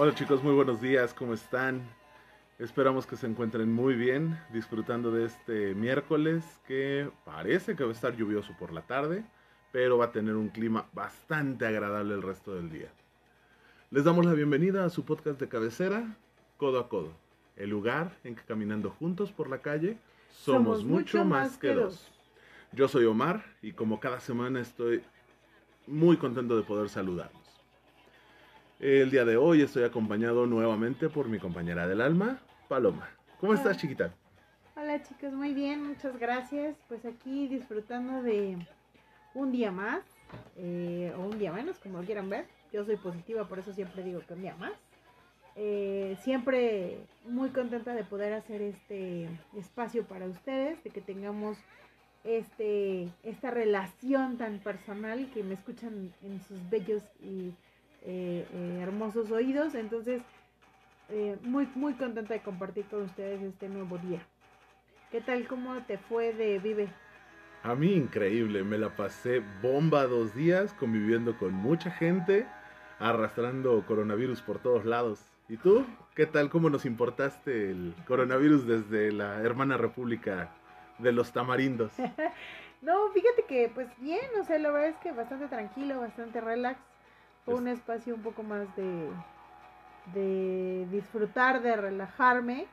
Hola chicos, muy buenos días, ¿cómo están? Esperamos que se encuentren muy bien, disfrutando de este miércoles que parece que va a estar lluvioso por la tarde, pero va a tener un clima bastante agradable el resto del día. Les damos la bienvenida a su podcast de cabecera, Codo a Codo, el lugar en que caminando juntos por la calle somos, mucho más que dos. Yo soy Omar y como cada semana estoy muy contento de poder saludarlos. El día de hoy estoy acompañado nuevamente por mi compañera del alma, Paloma. ¿Cómo Hola. estás, chiquita? Hola chicos, muy bien, muchas gracias. Pues aquí disfrutando de un día más, eh, o un día menos, como quieran ver. Yo soy positiva, por eso siempre digo que un día más. Eh, siempre muy contenta de poder hacer este espacio para ustedes, de que tengamos este esta relación tan personal que me escuchan en sus bellos y eh, eh, hermosos oídos. Entonces, eh, muy, muy contenta de compartir con ustedes este nuevo día. ¿Qué tal? ¿Cómo te fue de Vive? A mí increíble, me la pasé bomba dos días conviviendo con mucha gente, arrastrando coronavirus por todos lados. ¿Y tú? ¿Qué tal? ¿Cómo nos importaste el coronavirus desde la hermana república de los tamarindos? No, fíjate que pues bien, o sea, la verdad es que bastante tranquilo, bastante relax. Un espacio un poco más de, de disfrutar, de relajarme.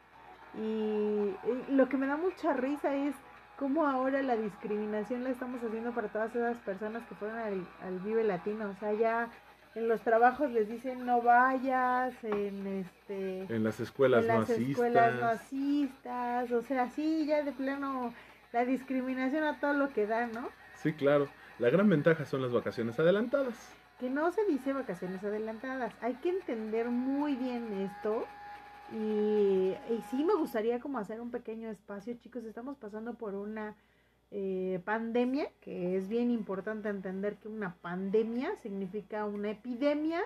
Y, y lo que me da mucha risa es cómo ahora la discriminación la estamos haciendo para todas esas personas que fueron al, al Vive Latino. O sea, ya en los trabajos les dicen no vayas, en este En las escuelas en las masistas. escuelas masistas, o sea, sí, ya de plano la discriminación a todo lo que da, ¿no? Sí, claro. La gran ventaja son las vacaciones adelantadas. Que no se dice vacaciones adelantadas, hay que entender muy bien esto y, y sí me gustaría como hacer un pequeño espacio, chicos, estamos pasando por una eh, pandemia, que es bien importante entender que una pandemia significa una epidemia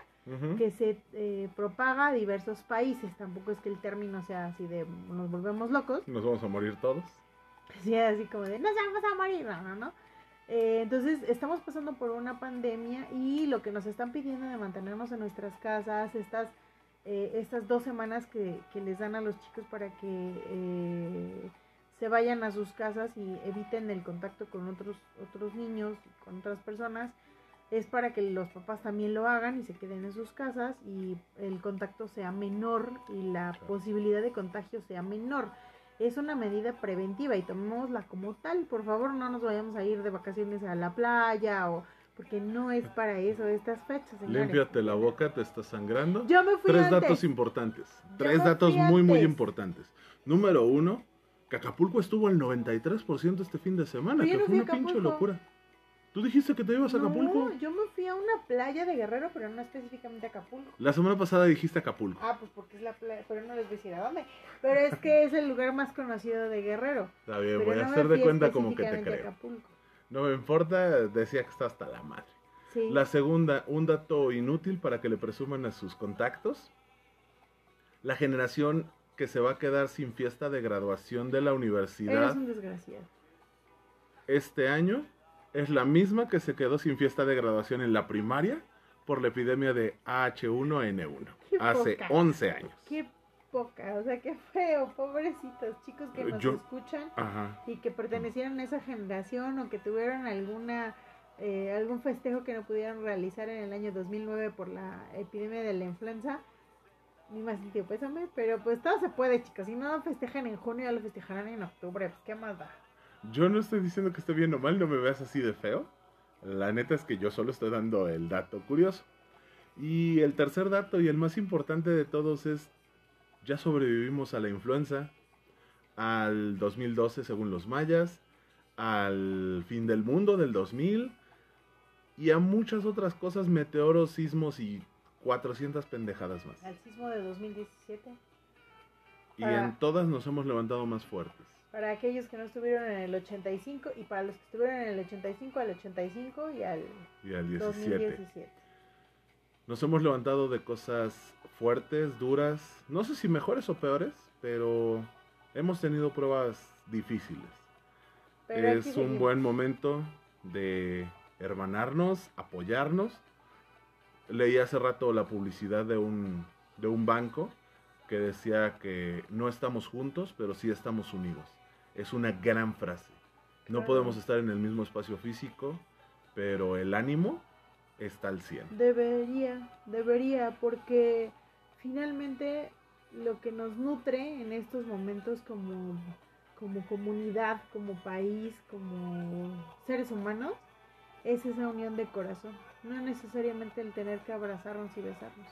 que se eh, propaga a diversos países, tampoco es que el término sea así de nos volvemos locos, Nos vamos a morir todos. Sí, así como de, nos vamos a morir, no, no, no. Eh, entonces, estamos pasando por una pandemia y lo que nos están pidiendo de mantenernos en nuestras casas, estas, eh, estas dos semanas que, que les dan a los chicos para que eh, se vayan a sus casas y eviten el contacto con otros, otros niños, con otras personas, es para que los papás también lo hagan y se queden en sus casas y el contacto sea menor y la posibilidad de contagio sea menor es una medida preventiva y tomémosla como tal. Por favor, no nos vayamos a ir de vacaciones a la playa o porque no es para eso estas fechas, señores. Límpiate la boca, te está sangrando. Yo me fui Tres antes. datos importantes. Yo Tres datos muy, muy antes. importantes. Número uno, que Acapulco estuvo al 93% este fin de semana, que no fue una pinche locura. ¿Tú dijiste que te ibas a Acapulco? No, yo me fui a una playa de Guerrero, pero no específicamente a Acapulco. La semana pasada dijiste Acapulco. Ah, pues porque es la playa, pero no les voy a decir a dónde. Pero es que es el lugar más conocido de Guerrero. Está bien, voy a no hacer de cuenta como que te creo. Acapulco. No me importa, decía que está hasta la madre. Sí. La segunda, un dato inútil para que le presuman a sus contactos. La generación que se va a quedar sin fiesta de graduación de la universidad Eres un desgraciado. este año es la misma que se quedó sin fiesta de graduación en la primaria por la epidemia de H1N1 Qué hace poca. 11 años. Qué poca, o sea, qué feo, pobrecitos chicos que nos Yo- escuchan Ajá. y que pertenecieron a esa generación o que tuvieron alguna eh, algún festejo que no pudieron realizar en el año 2009 por la epidemia de la influenza. Ni más sentido pésame, pero pues todo se puede, chicos. Si no festejan en junio, ya lo festejarán en octubre. Pues qué más da. Yo no estoy diciendo que esté bien o mal, no me veas así de feo. La neta es que yo solo estoy dando el dato curioso. Y el tercer dato y el más importante de todos es, ya sobrevivimos a la influenza, al 2012 según los mayas, al fin del mundo del 2000 y a muchas otras cosas, meteoros, sismos y 400 pendejadas más. Al sismo de 2017. Y en todas nos hemos levantado más fuertes. Para aquellos que no estuvieron en el 85 y para los que estuvieron en el 85 al 85 y al Y al 17. 2017. Nos hemos levantado de cosas fuertes, duras, no sé si mejores o peores, pero hemos tenido pruebas difíciles. Pero es un seguimos. buen momento de hermanarnos, apoyarnos. Leí hace rato la publicidad de un de un banco que decía que no estamos juntos, pero sí estamos unidos. Es una gran frase. No Claro. podemos estar en el mismo espacio físico, pero el ánimo está al 100. Debería, debería, porque finalmente lo que nos nutre en estos momentos como, como comunidad, como país, como seres humanos, es esa unión de corazón. No necesariamente el tener que abrazarnos y besarnos.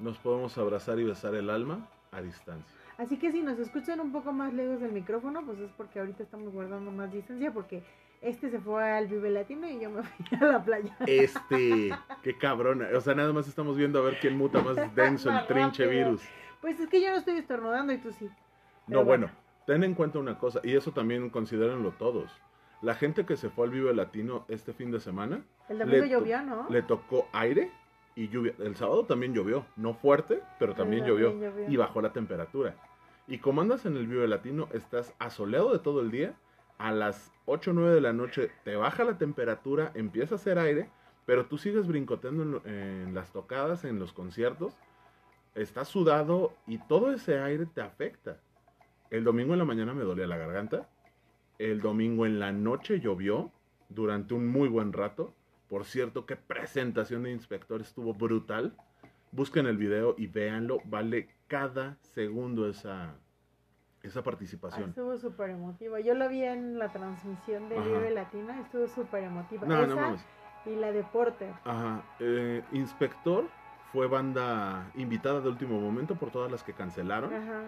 Nos podemos abrazar y besar el alma a distancia. Así que si nos escuchan un poco más lejos del micrófono, pues es porque ahorita estamos guardando más distancia, porque este se fue al Vive Latino y yo me fui a la playa. Este, qué cabrona. O sea, nada más estamos viendo a ver quién muta más denso el trinche virus. Pues es que yo no estoy estornudando y tú sí. No, bueno, bueno. ten en cuenta una cosa, y eso también considérenlo todos. La gente que se fue al Vive Latino este fin de semana, El domingo llovió, ¿no? le tocó aire y lluvia. El sábado también llovió, no fuerte, pero también Pero llovió, también llovió. y bajó la temperatura. Y como andas en el Vive Latino, estás asoleado de todo el día, a las 8 o 9 de la noche te baja la temperatura, empieza a hacer aire, pero tú sigues brincoteando en, en las tocadas, en los conciertos, estás sudado y todo ese aire te afecta. El domingo en la mañana me dolía la garganta, el domingo en la noche llovió durante un muy buen rato. Por cierto, qué presentación de inspector estuvo brutal. Busquen el video y véanlo, vale cada segundo esa, esa Ah, participación. estuvo súper emotiva. Yo la vi en la transmisión de Ajá. Vive Latino, estuvo súper emotiva. No, no Esa mames. y la de Porter. Ajá. eh, Inspector fue banda invitada de último momento por todas las que cancelaron. Ajá.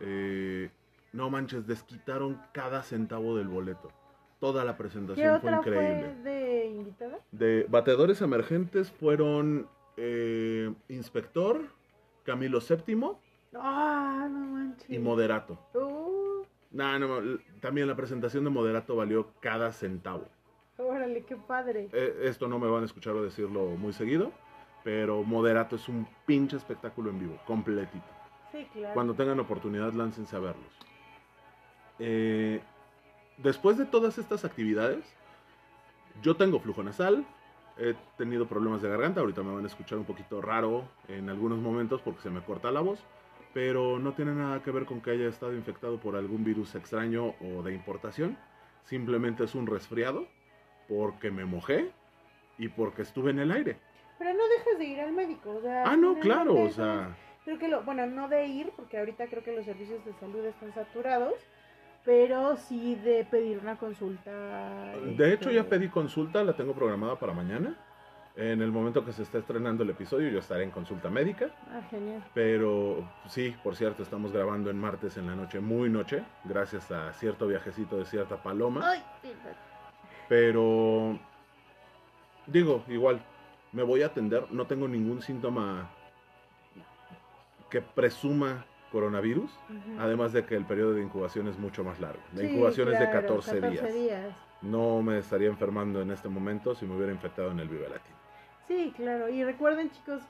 Eh, no manches, desquitaron cada centavo del boleto. Toda la ¿Qué presentación fue otra increíble. fue de invitada? De batedores emergentes fueron eh, Inspector, Camilo VII Ah, no manches. y Moderato. Uh, Nah, no, también la presentación de Moderato valió cada centavo. órale, qué padre. Eh, esto no me van a escuchar o decirlo muy seguido, pero Moderato es un pinche espectáculo en vivo, completito. Sí, claro. Cuando tengan oportunidad, láncense a verlos. Eh, después de todas estas actividades, yo tengo flujo nasal, he tenido problemas de garganta, ahorita me van a escuchar un poquito raro en algunos momentos porque se me corta la voz, pero no tiene nada que ver con que haya estado infectado por algún virus extraño o de importación, simplemente es un resfriado porque me mojé y porque estuve en el aire. Pero no dejes de ir al médico. O sea, Ah, no, claro, o sea, Creo que lo, bueno, no de ir, porque ahorita creo que los servicios de salud están saturados, pero sí de pedir una consulta. De hecho, ya este, pedí consulta, la tengo programada para mañana. En el momento que se está estrenando el episodio, yo estaré en consulta médica. Ah, genial. Pero sí, por cierto, estamos grabando en martes en la noche, muy noche, gracias a cierto viajecito de cierta paloma. Ay, Pero, digo, igual, me voy a atender, no tengo ningún síntoma que presuma coronavirus, además de que el periodo de incubación es mucho más largo. La Sí, incubación es de claro, 14, días. días. No me estaría enfermando en este momento si me hubiera infectado en el Vive Latino. Sí, claro. Y recuerden, chicos,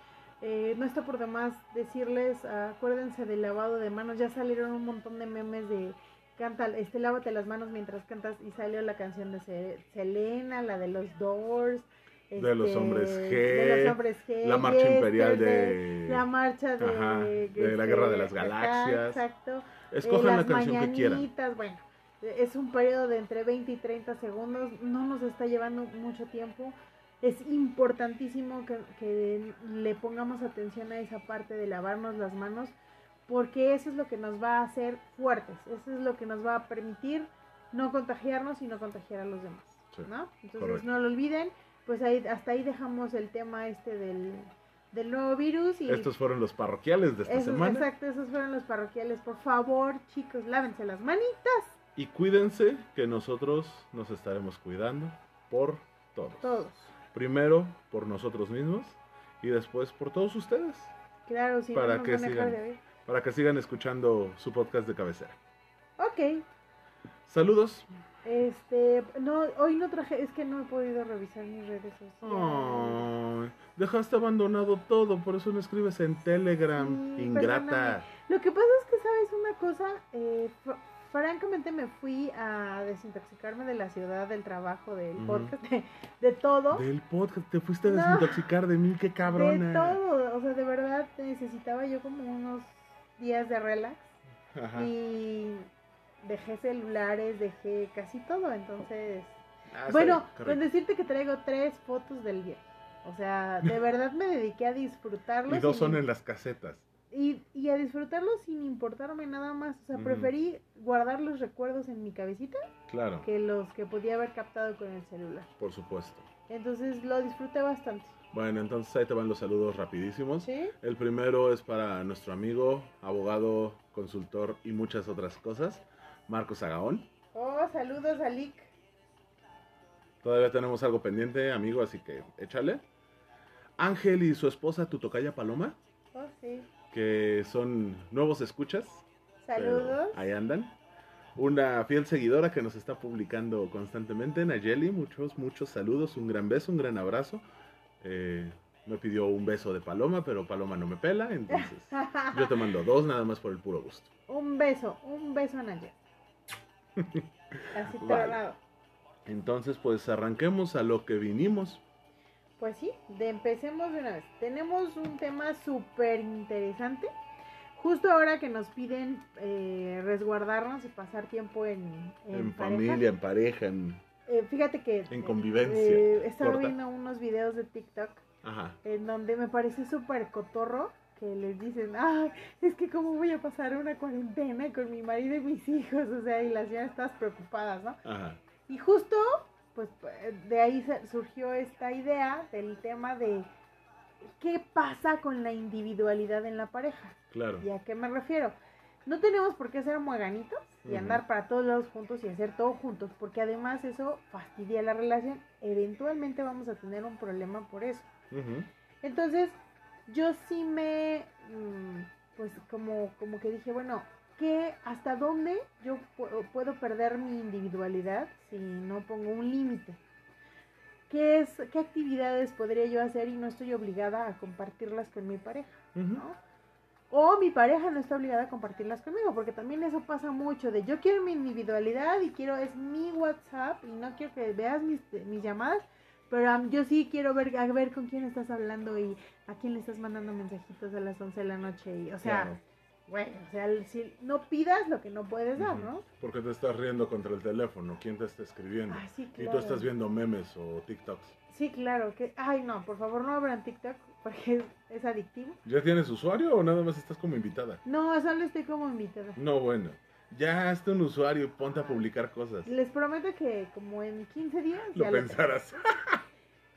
eh, no está por demás decirles, acuérdense del lavado de manos. Ya salieron un montón de memes de canta, este, lávate las manos mientras cantas y salió la canción de Selena, la de los Doors. De los este, hombres G, de los hombres G, La marcha imperial Yesterday, de... la marcha de, Ajá, de la Guerra de las Galaxias. exacto. Escojan Eh, la canción que quieran. Bueno, es un periodo de entre 20 y 30 segundos, no nos está llevando mucho tiempo. Es importantísimo que, que le pongamos atención a esa parte de lavarnos las manos, porque eso es lo que nos va a hacer fuertes, eso es lo que nos va a permitir no contagiarnos y no contagiar a los demás, Sí, ¿no? Entonces correcto. no lo olviden, pues ahí, hasta ahí dejamos el tema este del, del nuevo virus y Estos fueron los parroquiales de esta esos- semana. Exacto, esos fueron los parroquiales. Por favor, chicos, lávense las manitas. Y cuídense que nosotros nos estaremos cuidando por todos. Todos. Primero por nosotros mismos y después por todos ustedes. Claro, si Para no que sigan. Para que sigan escuchando su podcast de cabecera. Ok. Saludos. Este, no, hoy no traje, es que no he podido revisar mis redes sociales. Ay, dejaste abandonado todo, por eso no escribes en Telegram. Sí, Ingrata. perdóname. Lo que pasa es que, ¿sabes una cosa? Eh, francamente me fui a desintoxicarme de la ciudad, del trabajo, del podcast, de, de todo. Del podcast, te fuiste a No. desintoxicar de mí, qué cabrona. De todo. O sea, de verdad necesitaba yo como unos días de relax. Ajá. Y dejé celulares, dejé casi todo. Entonces, Ah, bueno, con decirte que traigo tres fotos del día. O sea, de verdad me dediqué a disfrutarlo. Y dos son en las casetas. y, y a disfrutarlo sin importarme nada más. O sea, preferí guardar los recuerdos en mi cabecita Claro, que los que podía haber captado con el celular. por supuesto. Entonces lo disfruté bastante. Bueno, entonces ahí te van los saludos rapidísimos. ¿Sí? El primero es para nuestro amigo, abogado, consultor y muchas otras cosas, Marcos Agaón. Oh, saludos a Lick. Todavía tenemos algo pendiente, amigo, así que échale. Ángel y su esposa, tu tocaya Paloma, Oh, sí. que son nuevos escuchas. Saludos. Ahí andan. Una fiel seguidora que nos está publicando constantemente, Nayeli. Muchos, muchos saludos. Un gran beso, un gran abrazo. Eh, me pidió un beso de Paloma, pero Paloma no me pela, entonces yo te mando dos nada más por el puro gusto. un beso, un beso a Naya. Así Vale. Entonces, pues arranquemos a lo que vinimos. Pues sí, de empecemos de una vez. Tenemos un tema súper interesante. Justo ahora que nos piden eh, resguardarnos y pasar tiempo en, en En, pareja. familia, en pareja, en... Eh, fíjate que En convivencia, eh, estaba corta. viendo unos videos de TikTok Ajá. en donde me parece súper cotorro que les dicen, ah, es que cómo voy a pasar una cuarentena con mi marido y mis hijos, o sea, y las señoras todas preocupadas, ¿no? Ajá. Y justo, pues de ahí surgió esta idea del tema de qué pasa con la individualidad en la pareja. Claro. ¿Y a qué me refiero? No tenemos por qué ser mueganitos y Ujú. andar para todos lados juntos y hacer todo juntos, porque además eso fastidia la relación. Eventualmente vamos a tener un problema por eso. Ujú. Entonces, yo sí me, mm, pues como, como que dije, bueno, ¿qué, ¿hasta dónde yo pu- puedo perder mi individualidad si no pongo un límite? ¿Qué, es, ¿Qué actividades podría yo hacer y no estoy obligada a compartirlas con mi pareja? ¿no? O mi pareja no está obligada a compartirlas conmigo, porque también eso pasa mucho, de yo quiero mi individualidad y quiero, es mi WhatsApp y no quiero que veas mis, mis llamadas, pero am, yo sí quiero ver, a ver con quién estás hablando y a quién le estás mandando mensajitos a las 11 de la noche, y, o sea, Claro. bueno, o sea, si no pidas lo que no puedes dar. ¿no? Porque te estás riendo contra el teléfono. ¿Quién te está escribiendo? Ah, sí, Y claro. tú estás viendo memes o TikToks. Sí, claro, que, ay no, por favor no abran TikTok porque es, es adictivo. ¿Ya tienes usuario o nada más estás como invitada? No, solo estoy como invitada. No, bueno. Ya hazte un usuario y ponte a publicar cosas. Les prometo que como en 15 días Lo ya lo pensarás.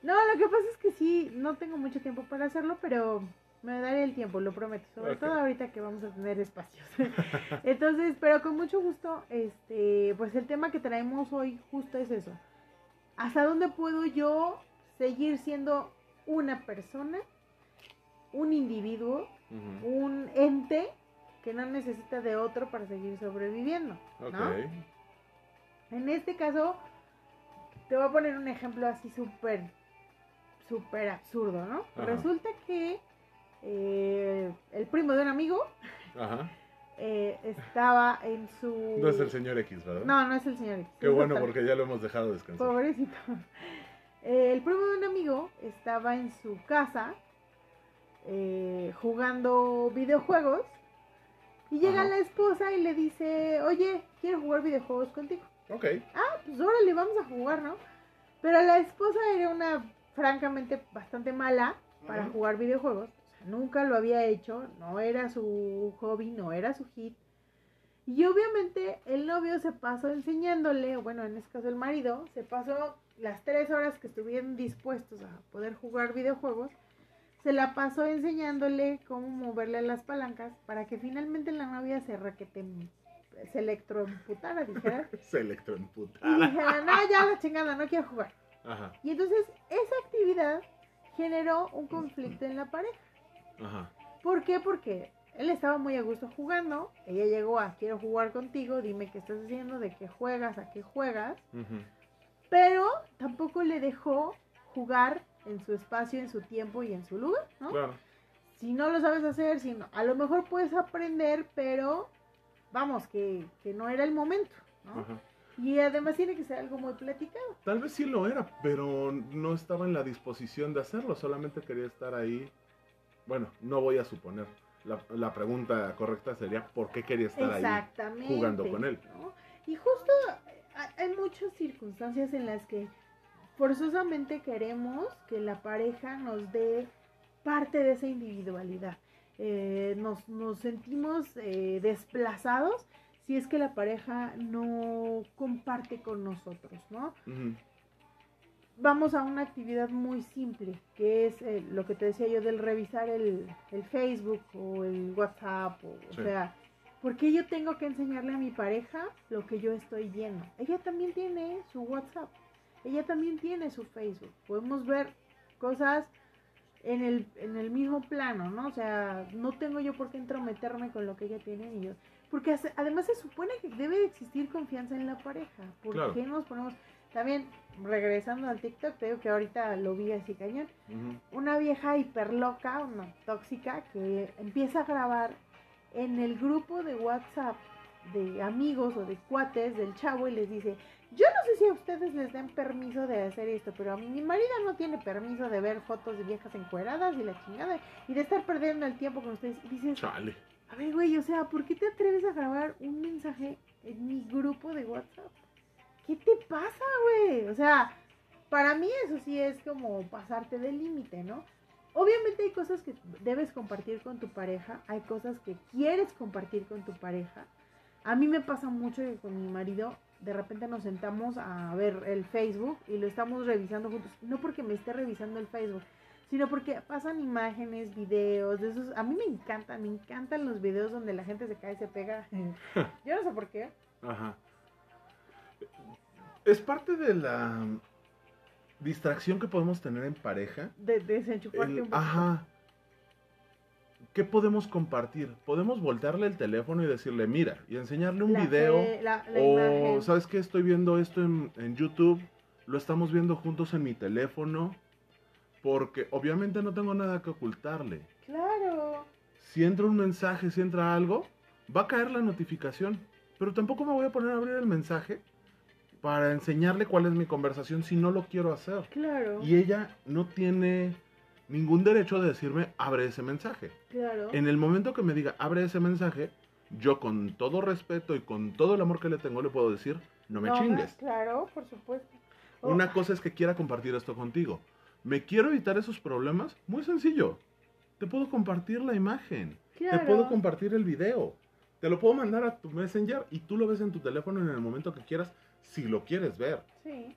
No, lo que pasa es que sí, no tengo mucho tiempo para hacerlo, pero me daré el tiempo, lo prometo. Sobre todo ahorita que vamos a tener espacios. Entonces, pero con mucho gusto, este, pues el tema que traemos hoy justo es eso. ¿Hasta dónde puedo yo seguir siendo una persona, un individuo, un ente que no necesita de otro para seguir sobreviviendo? ¿no? En este caso, te voy a poner un ejemplo así súper, súper absurdo, ¿no? Ajá. Resulta que eh, el primo de un amigo Ajá. eh, estaba en su... No es el señor X, ¿verdad? No, no es el señor X, Qué bueno porque ya lo hemos dejado descansar. Pobrecito. Eh, el primo de un amigo estaba en su casa eh, jugando videojuegos y llega Ajá. la esposa y le dice, oye, quiero jugar videojuegos contigo. Ok. ah, pues órale, vamos a jugar, ¿no? Pero la esposa era una, francamente, bastante mala para jugar videojuegos. O sea, nunca lo había hecho, no era su hobby, no era su hit. Y obviamente el novio se pasó enseñándole, o bueno, en este caso el marido, se pasó las tres horas que estuvieron dispuestos a poder jugar videojuegos, se la pasó enseñándole cómo moverle las palancas para que finalmente la novia se requete, se electromputara, dijera. Se Y electroemputada. dijeron, no, ya la chingada, no quiero jugar. Ajá. Y entonces esa actividad generó un conflicto en la pareja. Ajá. ¿Por qué? Porque él estaba muy a gusto jugando, ella llegó a quiero jugar contigo, dime qué estás haciendo, de qué juegas, a qué juegas, pero tampoco le dejó jugar en su espacio, en su tiempo y en su lugar, ¿no? Claro. Si no lo sabes hacer, si no, a lo mejor puedes aprender, pero vamos, que, que no era el momento, ¿no? Ajá. Y además tiene que ser algo muy platicado. Tal vez sí lo era, pero no estaba en la disposición de hacerlo, solamente quería estar ahí. Bueno, no voy a suponer. La, la pregunta correcta sería por qué quería estar ahí jugando con él. ¿no? Y justo hay- hay muchas circunstancias en las que forzosamente queremos que la pareja nos dé parte de esa individualidad. Eh, nos, nos sentimos eh, desplazados si es que la pareja no comparte con nosotros, ¿no? Vamos a una actividad muy simple, que es eh, lo que te decía yo del revisar el, el Facebook o el WhatsApp, o, o Sí. sea, ¿por qué yo tengo que enseñarle a mi pareja lo que yo estoy viendo? Ella también tiene su WhatsApp, ella también tiene su Facebook, podemos ver cosas en el, en el mismo plano, ¿no? O sea, no tengo yo por qué entrometerme con lo que ella tiene y yo. Porque además se supone que debe de existir confianza en la pareja. ¿Por Claro. qué nos ponemos? También, regresando al TikTok, te digo que ahorita lo vi así cañón. Una vieja hiper loca, una tóxica, que empieza a grabar en el grupo de WhatsApp de amigos o de cuates del chavo y les dice, yo no sé si a ustedes les den permiso de hacer esto, pero a mí mi marido no tiene permiso de ver fotos de viejas encueradas y la chingada y de estar perdiendo el tiempo con ustedes. Y dices, Chale. A ver, güey, o sea, ¿por qué te atreves a grabar un mensaje en mi grupo de WhatsApp? ¿Qué te pasa, güey? O sea, para mí eso sí es como pasarte del límite, ¿no? Obviamente hay cosas que debes compartir con tu pareja, hay cosas que quieres compartir con tu pareja. A mí me pasa mucho que con mi marido de repente nos sentamos a ver el Facebook y lo estamos revisando juntos, no porque me esté revisando el Facebook, sino porque pasan imágenes, videos, de esos, a mí me encantan, me encantan los videos donde la gente se cae y se pega. Yo no sé por qué. Ajá. Es parte de la distracción que podemos tener en pareja. De, desenchufarte El- un poquito. ajá. ¿Qué podemos compartir? Podemos voltearle el teléfono y decirle, mira, y enseñarle un La video. fe- la, la o, imagen. ¿sabes qué? Estoy viendo esto en, en YouTube. Lo estamos viendo juntos en mi teléfono. Porque obviamente no tengo nada que ocultarle. Claro. Si entra un mensaje, si entra algo, va a caer la notificación. Pero tampoco me voy a poner a abrir el mensaje para enseñarle cuál es mi conversación si no lo quiero hacer. Claro. Y ella no tiene ningún derecho de decirme, abre ese mensaje. Claro. En el momento que me diga, abre ese mensaje, yo con todo respeto y con todo el amor que le tengo le puedo decir, no me No, chingues. Claro, por supuesto. Oh, Una cosa es que quiera compartir esto contigo. ¿Me quiero evitar esos problemas? Muy sencillo. Te puedo compartir la imagen. claro. Te puedo compartir el video. Te lo puedo mandar a tu Messenger y tú lo ves en tu teléfono en el momento que quieras, si lo quieres ver, Sí.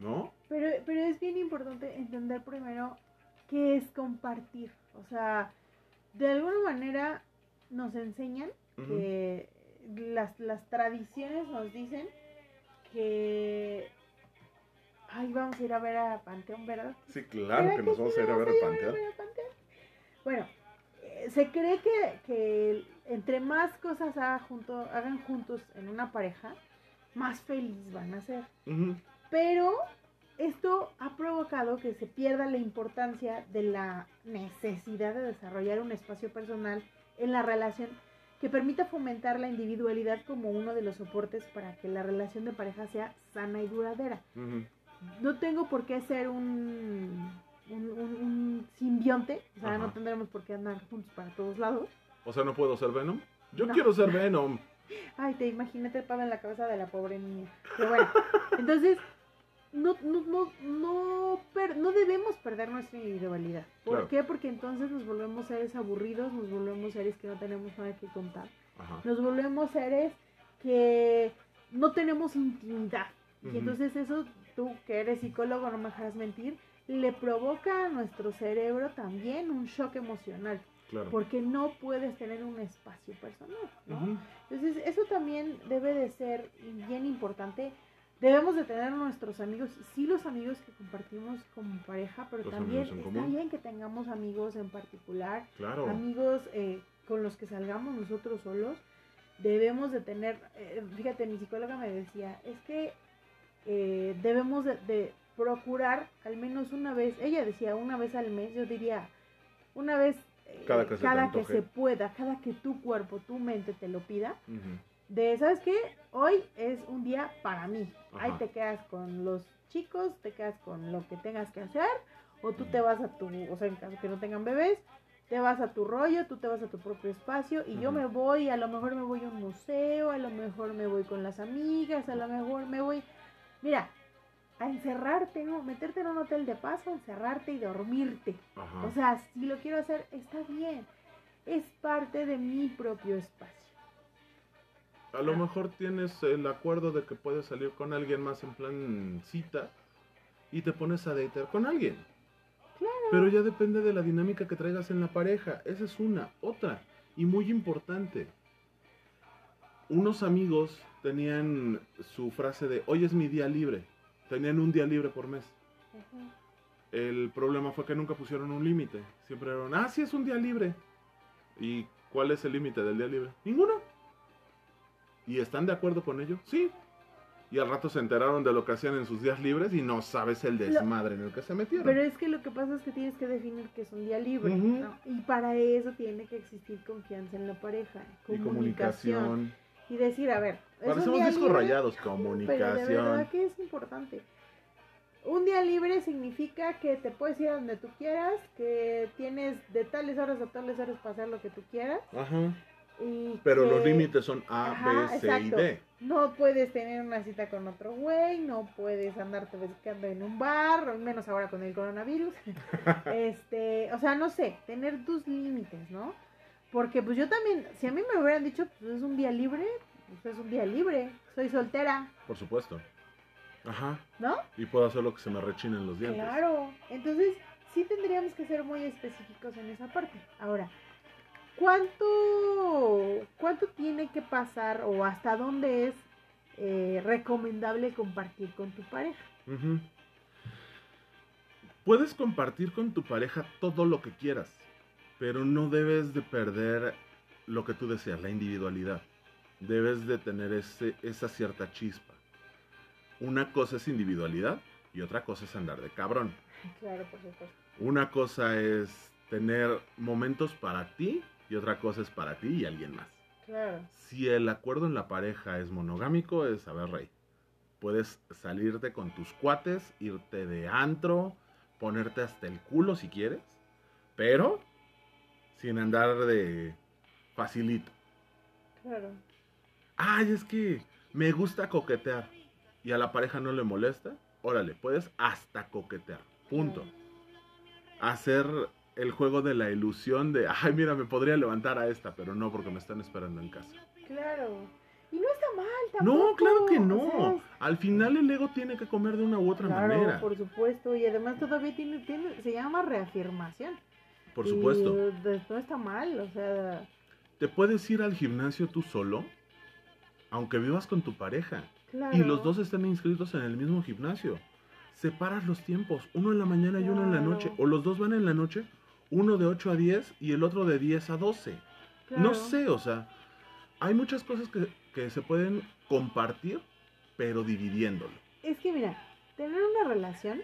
¿no? Pero, pero es bien importante entender primero qué es compartir. O sea, de alguna manera nos enseñan que las, las tradiciones nos dicen que... Ay, vamos a ir a ver a Panteón, ¿verdad? Sí, claro ¿Verdad que nos vamos a ir a ver sí, panteón. ver al Panteón? Bueno, eh, se cree que, que entre más cosas haga junto, hagan juntos en una pareja, más feliz van a ser. Pero esto ha provocado que se pierda la importancia de la necesidad de desarrollar un espacio personal en la relación que permita fomentar la individualidad como uno de los soportes para que la relación de pareja sea sana y duradera. Ujú. No tengo por qué ser un, un, un- un simbionte, o sea, no tendremos por qué andar juntos para todos lados. O sea, ¿no puedo ser Venom? Yo No. quiero ser Venom. Ay, te imagínate el pavo en la cabeza de la pobre niña. Pero bueno, entonces, no, no, no, no, per- no debemos perder nuestra individualidad. ¿Por Claro. qué? Porque entonces nos volvemos seres aburridos, nos volvemos seres que no tenemos nada que contar. Ajá. Nos volvemos seres que no tenemos intimidad. Y entonces eso, tú que eres psicólogo, no me dejarás mentir, le provoca a nuestro cerebro también un shock emocional. Claro. Porque no puedes tener un espacio personal, ¿no? Entonces, eso también debe de ser bien importante. Debemos de tener nuestros amigos, sí los amigos que compartimos como pareja, pero Los también está común. bien que tengamos amigos en particular, Claro. amigos eh, con los que salgamos nosotros solos. Debemos de tener, eh, fíjate, mi psicóloga me decía, es que eh, debemos de, de procurar al menos una vez, ella decía una vez al mes, yo diría una vez eh, Cada que se que pueda, cada que tu cuerpo, tu mente te lo pida, de, ¿sabes qué? Hoy es un día para mí. Ahí te quedas con los chicos, te quedas con lo que tengas que hacer, o tú te vas a tu, o sea, en caso que no tengan bebés, te vas a tu rollo, tú te vas a tu propio espacio y yo me voy, a lo mejor me voy a un museo, a lo mejor me voy con las amigas, a lo mejor me voy, mira, a encerrarte, ¿no? Meterte en un hotel de paso, encerrarte y dormirte. Ajá. O sea, si lo quiero hacer, está bien. Es parte de mi propio espacio. A lo mejor tienes el acuerdo de que puedes salir con alguien más en plan cita y te pones a datear con alguien. Claro. Pero ya depende de la dinámica que traigas en la pareja. Esa es una. Otra, y muy importante. Unos amigos tenían su frase de hoy es mi día libre. Tenían un día libre por mes. El problema fue que nunca pusieron un límite. Siempre eran, ah, sí es un día libre. ¿Y cuál es el límite del día libre? Ninguno. ¿Y están de acuerdo con ello? Sí. Y al rato se enteraron de lo que hacían en sus días libres y no sabes el desmadre en el que se metieron. Pero es que lo que pasa es que tienes que definir que es un día libre. Y para eso tiene que existir confianza en la pareja, y comunicación. Comunicación. Y decir, a ver, es un Parecemos discos libre, rayados, Pero de comunicación. verdad que es importante. Un día libre significa que te puedes ir a donde tú quieras, que tienes de tales horas a tales horas para hacer lo que tú quieras. Ajá. Y Pero que los límites son A, Ajá, B, C y. D. No puedes tener una cita con otro güey, no puedes andarte buscando en un bar, menos ahora con el coronavirus. este, o sea, no sé, tener tus límites, ¿no? Porque pues yo también, si a mí me hubieran dicho, pues es un día libre, pues es un día libre, soy soltera, Por supuesto. Ajá. ¿no? Y puedo hacer lo que se me rechinen los dientes. Claro, entonces sí tendríamos que ser muy específicos en esa parte. Ahora, ¿cuánto, cuánto tiene que pasar o hasta dónde es eh, recomendable compartir con tu pareja? Puedes compartir con tu pareja todo lo que quieras, pero no debes de perder lo que tú deseas, la individualidad. Debes de tener ese, esa cierta chispa. Una cosa es individualidad y otra cosa es andar de cabrón. Claro, por supuesto. Una cosa es tener momentos para ti y otra cosa es para ti y alguien más. Claro. Si el acuerdo en la pareja es monogámico, es, a ver, rey, puedes salirte con tus cuates, irte de antro, ponerte hasta el culo si quieres, pero sin andar de facilito. Claro. Ay, es que me gusta coquetear y a la pareja no le molesta, órale, puedes hasta coquetear, punto. Hacer el juego de la ilusión de, ay, mira, me podría levantar a esta, pero no porque me están esperando en casa. Claro. Y no está mal tampoco. No, claro que o no. sea, Al final el ego tiene que comer de una u otra claro, manera. por supuesto. Y además todavía tiene, tiene, se llama reafirmación. Por Y, supuesto. eh, no está mal, o sea, Te puedes ir al gimnasio tú solo, aunque vivas con tu pareja. claro. Y los dos están inscritos en el mismo gimnasio. Separas los tiempos, uno en la mañana y uno en la noche. O los dos van en la noche, uno de 8 a 10 y el otro de 10 a 12. No sé, o sea, hay muchas cosas que, que se pueden compartir, pero dividiéndolo. Es que mira, tener una relación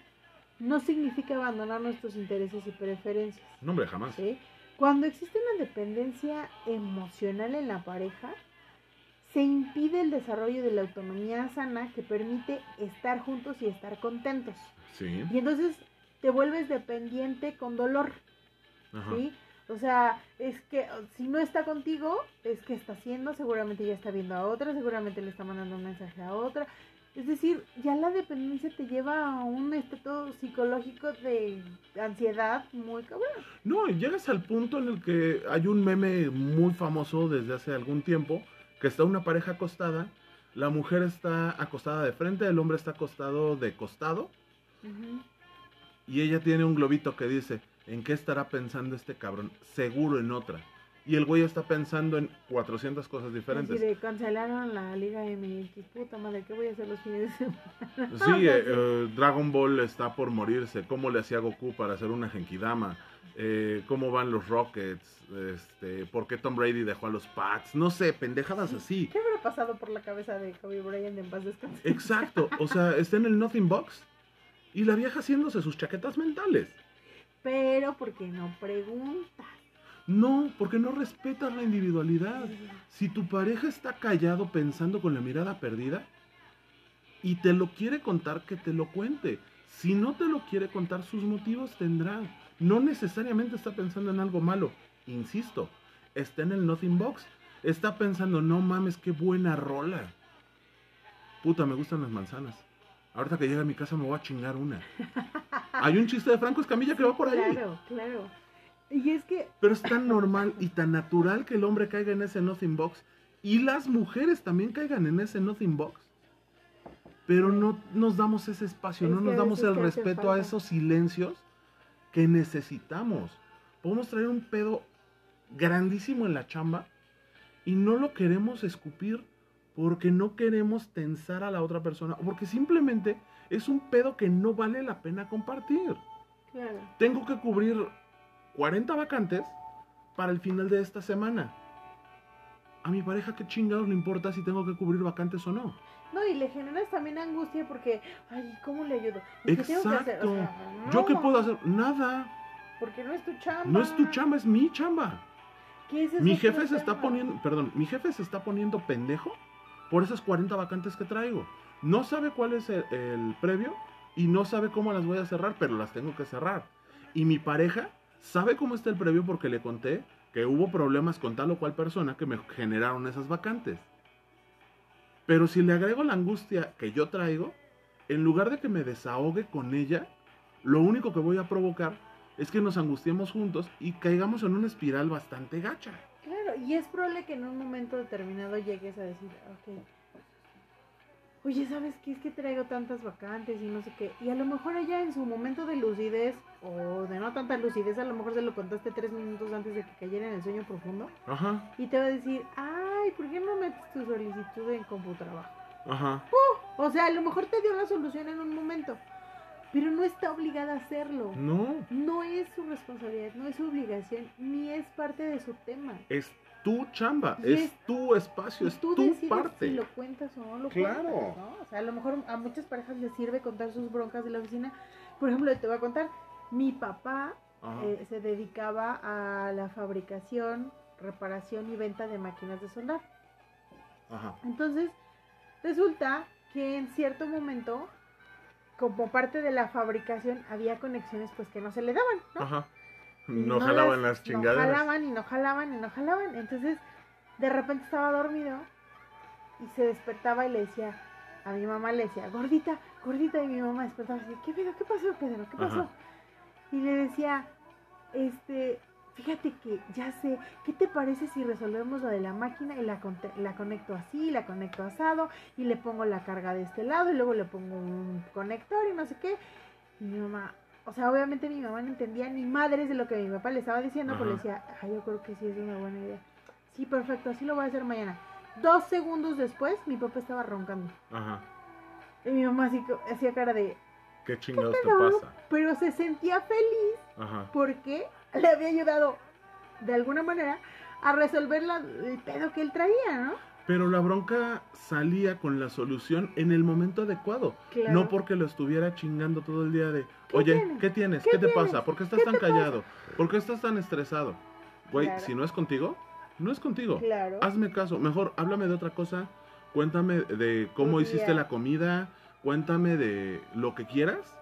no significa abandonar nuestros intereses y preferencias. No, hombre, jamás. ¿sí? Cuando existe una dependencia emocional en la pareja, se impide el desarrollo de la autonomía sana que permite estar juntos y estar contentos. Sí. Y entonces te vuelves dependiente con dolor, Ajá. ¿sí? O sea, es que si no está contigo, es que está haciendo, seguramente ya está viendo a otra, seguramente le está mandando un mensaje a otra. Es decir, ya la dependencia te lleva a un estado psicológico de ansiedad muy cabrón. No, llegas al punto en el que hay un meme muy famoso desde hace algún tiempo, que está una pareja acostada, la mujer está acostada de frente, el hombre está acostado de costado, y ella tiene un globito que dice, ¿en qué estará pensando este cabrón? Seguro en otra. Y el güey está pensando en 400 cosas Así diferentes. de cancelaron la Liga MX, puta madre, ¿qué voy a hacer los fines de semana? Sí, eh, eh, Dragon Ball está por morirse. ¿Cómo le hacía Goku para hacer una Genkidama? Eh, ¿Cómo van los Rockets? Este, ¿Por qué Tom Brady dejó a los Pats? No sé, pendejadas así. ¿Qué habrá pasado por la cabeza de Kobe Bryant en paz descanse? Exacto, o sea, está en el Nothing Box y la vieja haciéndose sus chaquetas mentales. Pero porque no preguntas. No, porque no respetas la individualidad. Si tu pareja está callado pensando con la mirada perdida y te lo quiere contar, que te lo cuente. Si no te lo quiere contar, sus motivos tendrá. No necesariamente está pensando en algo malo. Insisto, está en el Nothing Box. Está pensando, no mames, qué buena rola. Puta, me gustan las manzanas. Ahorita que llegue a mi casa me voy a chingar una. Hay un chiste de Franco Escamilla que va por ahí. Claro, claro. Y es que, Pero es tan normal y tan natural que el hombre caiga en ese Nothing Box y las mujeres también caigan en ese Nothing Box. Pero no nos damos ese espacio, Es no nos damos el respeto a esos silencios que necesitamos. Podemos traer un pedo grandísimo en la chamba y no lo queremos escupir porque no queremos tensar a la otra persona o porque simplemente es un pedo que no vale la pena compartir claro. tengo que cubrir 40 vacantes para el final de esta semana. A mi pareja, ¿qué chingados le importa si tengo que cubrir vacantes o no? No, y le generas también angustia porque, ay, ¿cómo le ayudo? ¿Y qué tengo que hacer? Exacto. O sea, ¿Yo qué puedo hacer? Nada. Porque no es tu chamba. No es tu chamba, es mi chamba. Que ese es Mi otro jefe se está poniendo, perdón, mi jefe se está poniendo pendejo por esas 40 vacantes que traigo. No sabe cuál es el, el previo y no sabe cómo las voy a cerrar, pero las tengo que cerrar. Y mi pareja sabe cómo está el previo porque le conté que hubo problemas con tal o cual persona que me generaron esas vacantes. Pero si le agrego la angustia que yo traigo, en lugar de que me desahogue con ella, lo único que voy a provocar es que nos angustiemos juntos y caigamos en una espiral bastante gacha. Claro, y es probable que en un momento determinado llegues a decir, ok, oye, ¿sabes qué? Es que traigo tantas vacantes y no sé qué. Y a lo mejor ella en su momento de lucidez, o de no tanta lucidez, a lo mejor se lo contaste tres minutos antes de que cayera en el sueño profundo, Ajá, y te va a decir, ay, ¿por qué no metes tu solicitud en CompuTrabajo? ajá. O sea, a lo mejor te dio la solución en un momento, pero no está obligada a hacerlo. No, No es su responsabilidad, no es su obligación, ni es parte de su tema. es tu chamba, Y es, es- tu espacio, es tú tu parte. si lo cuentas o no lo Claro. cuentas, ¿no? O sea, a lo mejor a muchas parejas les sirve contar sus broncas de la oficina. Por ejemplo, te voy a contar, mi papá eh, se dedicaba a la fabricación, reparación y venta de máquinas de soldar. Ajá. Entonces, resulta que en cierto momento, como parte de la fabricación, había conexiones pues que no se le daban, ¿no? Ajá. No, jalaban las- las chingaderas. No jalaban y no jalaban y no jalaban. Entonces, de repente estaba dormido y se despertaba y le decía, a mi mamá le decía, gordita, gordita, y mi mamá despertaba y decía, ¿qué pedo? ¿Qué pasó, Pedro? ¿Qué pasó? Ajá. Y le decía, este, fíjate que ya sé, ¿qué te parece si resolvemos lo de la máquina y la, la conecto así, la conecto asado y le pongo la carga de este lado y luego le pongo un conector y no sé qué? Y mi mamá, o sea, obviamente mi mamá no entendía ni madres de lo que mi papá le estaba diciendo, pero le Ajá. decía, ay, yo creo que sí es una buena idea. Sí, perfecto, así lo voy a hacer mañana. Dos segundos después, mi papá estaba roncando. Ajá. Y mi mamá así, hacía cara de, ¿Qué chingados te pasa? pero se sentía feliz Ajá. porque le había ayudado de alguna manera a resolver la- el pedo que él traía, ¿no? Pero la bronca salía con la solución en el momento adecuado. Claro. No porque lo estuviera chingando todo el día de, ¿Qué oye, tienes? ¿qué tienes? ¿Qué ¿Qué, te tienes? pasa? ¿Por qué estás ¿Qué tan pasa? callado? ¿Por qué estás tan estresado? Güey, Claro. si no es contigo, no es contigo. Claro. Hazme caso. Mejor háblame de otra cosa. Cuéntame de cómo Tu hiciste día. la comida. Cuéntame de lo que quieras.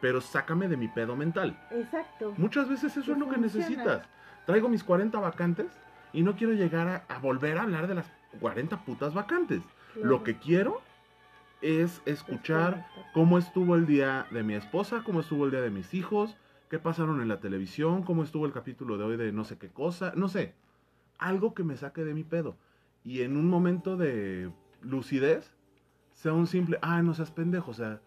Pero sácame de mi pedo mental. Exacto. Muchas veces eso es lo que necesitas. Traigo mis 40 vacantes y no quiero llegar a, a volver a hablar de las 40 putas vacantes. Claro. Lo que quiero es escuchar cómo estuvo el día de mi esposa, cómo estuvo el día de mis hijos, qué pasaron en la televisión, cómo estuvo el capítulo de hoy de no sé qué cosa, no sé. Algo que me saque de mi pedo. Y en un momento de lucidez, sea un simple, ah, no seas pendejo, o sea,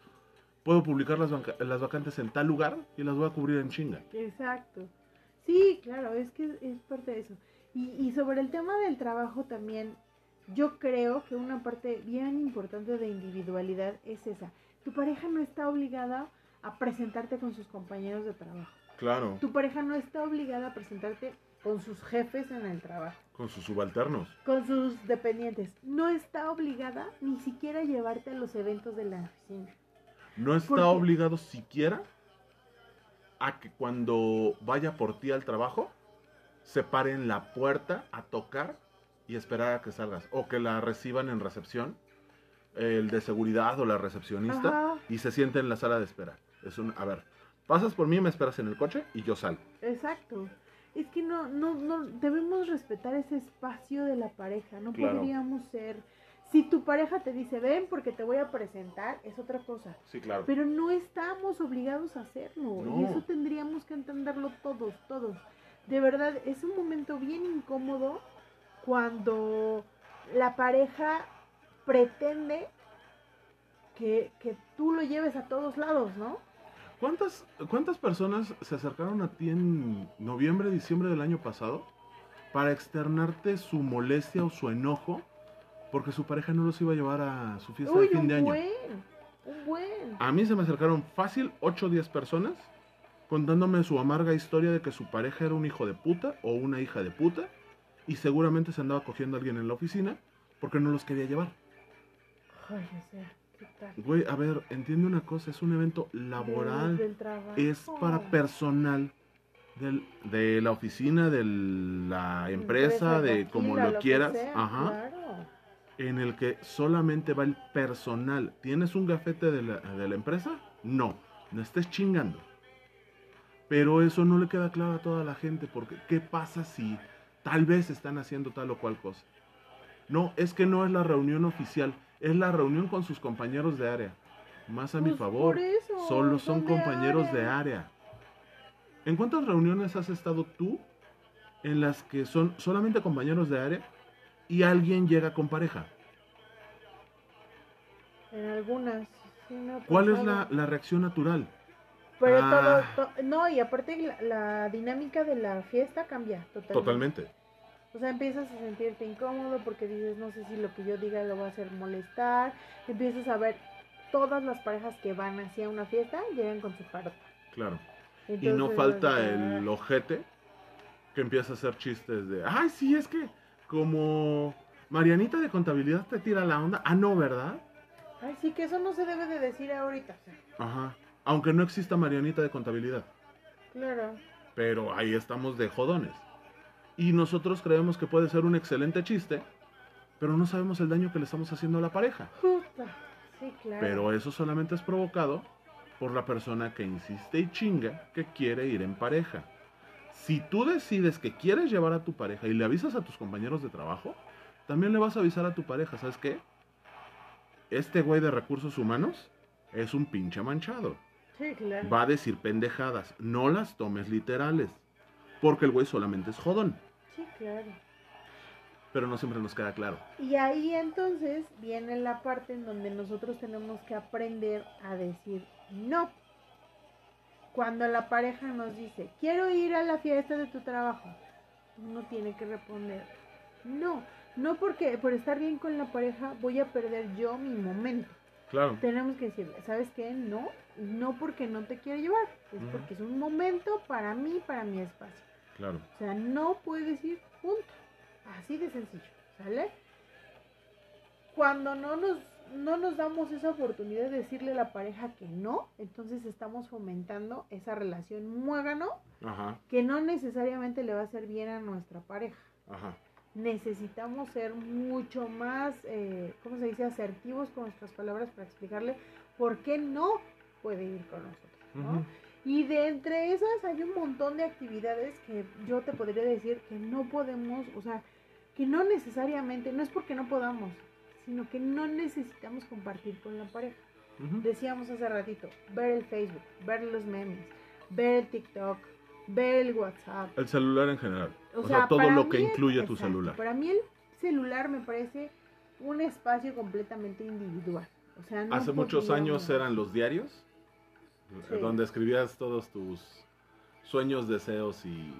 puedo publicar las, las vacantes en tal lugar y las voy a cubrir en chinga. Exacto. Sí, claro, es que es parte de eso. Y, y sobre el tema del trabajo también, yo creo que una parte bien importante de individualidad es esa. Tu pareja no está obligada a presentarte con sus compañeros de trabajo. Claro. Tu pareja no está obligada a presentarte con sus jefes en el trabajo, Con sus subalternos. con sus dependientes. No está obligada ni siquiera a llevarte a los eventos de la oficina. No está obligado siquiera a que cuando vaya por ti al trabajo se pare en la puerta a tocar y esperar a que salgas. O que la reciban en recepción, el de seguridad o la recepcionista, Ajá. y se siente en la sala de espera. Es un, a ver, pasas por mí, me esperas en el coche y yo salgo. Exacto. Es que no, no, no, debemos respetar ese espacio de la pareja. No Claro. podríamos ser. Si tu pareja te dice, ven porque te voy a presentar, es otra cosa. Sí, claro. Pero no estamos obligados a hacerlo. Y eso tendríamos que entenderlo todos, todos. De verdad, es un momento bien incómodo cuando la pareja pretende que, que tú lo lleves a todos lados, ¿no? ¿Cuántas, ¿Cuántas personas se acercaron a ti en noviembre, diciembre del año pasado para externarte su molestia o su enojo porque su pareja no los iba a llevar a su fiesta Uy, de fin un de año? buen, un buen. A mí se me acercaron fácil 8 o 10 personas contándome su amarga historia de que su pareja era un hijo de puta o una hija de puta y seguramente se andaba cogiendo a alguien en la oficina porque no los quería llevar. Ay, o sea, ¿qué tal? Güey, a ver, entiende una cosa, es un evento laboral. Del- del trabajo. es para personal del- de la oficina, de la empresa, de como lo que quieras, sea, ajá, Claro. en el que solamente va el personal. ¿Tienes un gafete de la, de la empresa? No, no estés chingando. Pero eso no le queda claro a toda la gente, porque ¿qué pasa si tal vez están haciendo tal o cual cosa? No, es que no es la reunión oficial, es la reunión con sus compañeros de área. Más a mi Pues, favor. eso, Solo son de compañeros de área. ¿En cuántas reuniones has estado tú en las que son solamente compañeros de área y alguien llega con pareja? En algunas. sí ha ¿Cuál es la, la reacción natural? Pero Ah. todo, to- no, y aparte la, la dinámica de la fiesta cambia totalmente. Totalmente. O sea, empiezas a sentirte incómodo porque dices, no sé si lo que yo diga lo va a hacer molestar. Empiezas a ver todas las parejas que van hacia una fiesta llegan con su parta. Claro. Y no falta ah, el ojete que empieza a hacer chistes de, ay, sí, es que como Marianita de contabilidad te tira la onda. Ah, no, ¿verdad? Ay, sí, que eso no se debe de decir ahorita. Ajá. Aunque no exista Marianita de contabilidad. claro. Pero ahí estamos de jodones. Y nosotros creemos que puede ser un excelente chiste, pero no sabemos el daño que le estamos haciendo a la pareja. Puta. Sí, claro. Pero eso solamente es provocado por la persona que insiste y chinga que quiere ir en pareja. Si tú decides que quieres llevar a tu pareja y le avisas a tus compañeros de trabajo, también le vas a avisar a tu pareja, ¿sabes qué? Este güey de recursos humanos es un pinche manchado. Sí, claro. Va a decir pendejadas, no las tomes literales, porque el güey solamente es jodón, Sí, claro. pero no siempre nos queda claro. Y ahí entonces viene la parte en donde nosotros tenemos que aprender a decir no. Cuando la pareja nos dice, quiero ir a la fiesta de tu trabajo, uno tiene que responder, no, no porque por estar bien con la pareja voy a perder yo mi momento. Claro. Tenemos que decirle, ¿sabes qué? No, no porque no te quiero llevar, es porque es un momento para mí, para mi espacio. Claro. O sea, no puedes ir, punto. Así de sencillo, ¿sale? Cuando no nos, no nos damos esa oportunidad de decirle a la pareja que no, entonces estamos fomentando esa relación muégano Ajá, que no necesariamente le va a hacer bien a nuestra pareja. ajá. Necesitamos ser mucho más, eh, ¿cómo se dice?, asertivos con nuestras palabras para explicarle por qué no puede ir con nosotros, ¿no? Y de entre esas hay un montón de actividades que yo te podría decir que no podemos, o sea, que no necesariamente, no es porque no podamos, sino que no necesitamos compartir con la pareja. Decíamos hace ratito, ver el Facebook, ver los memes, ver el TikTok, ver el WhatsApp. El celular en general. O, O, sea, sea, todo lo que el- incluye tu exacto, celular. Para mí el celular me parece un espacio completamente individual. O sea, no Hace muchos años eran los diarios, Sí. donde escribías todos tus sueños, deseos y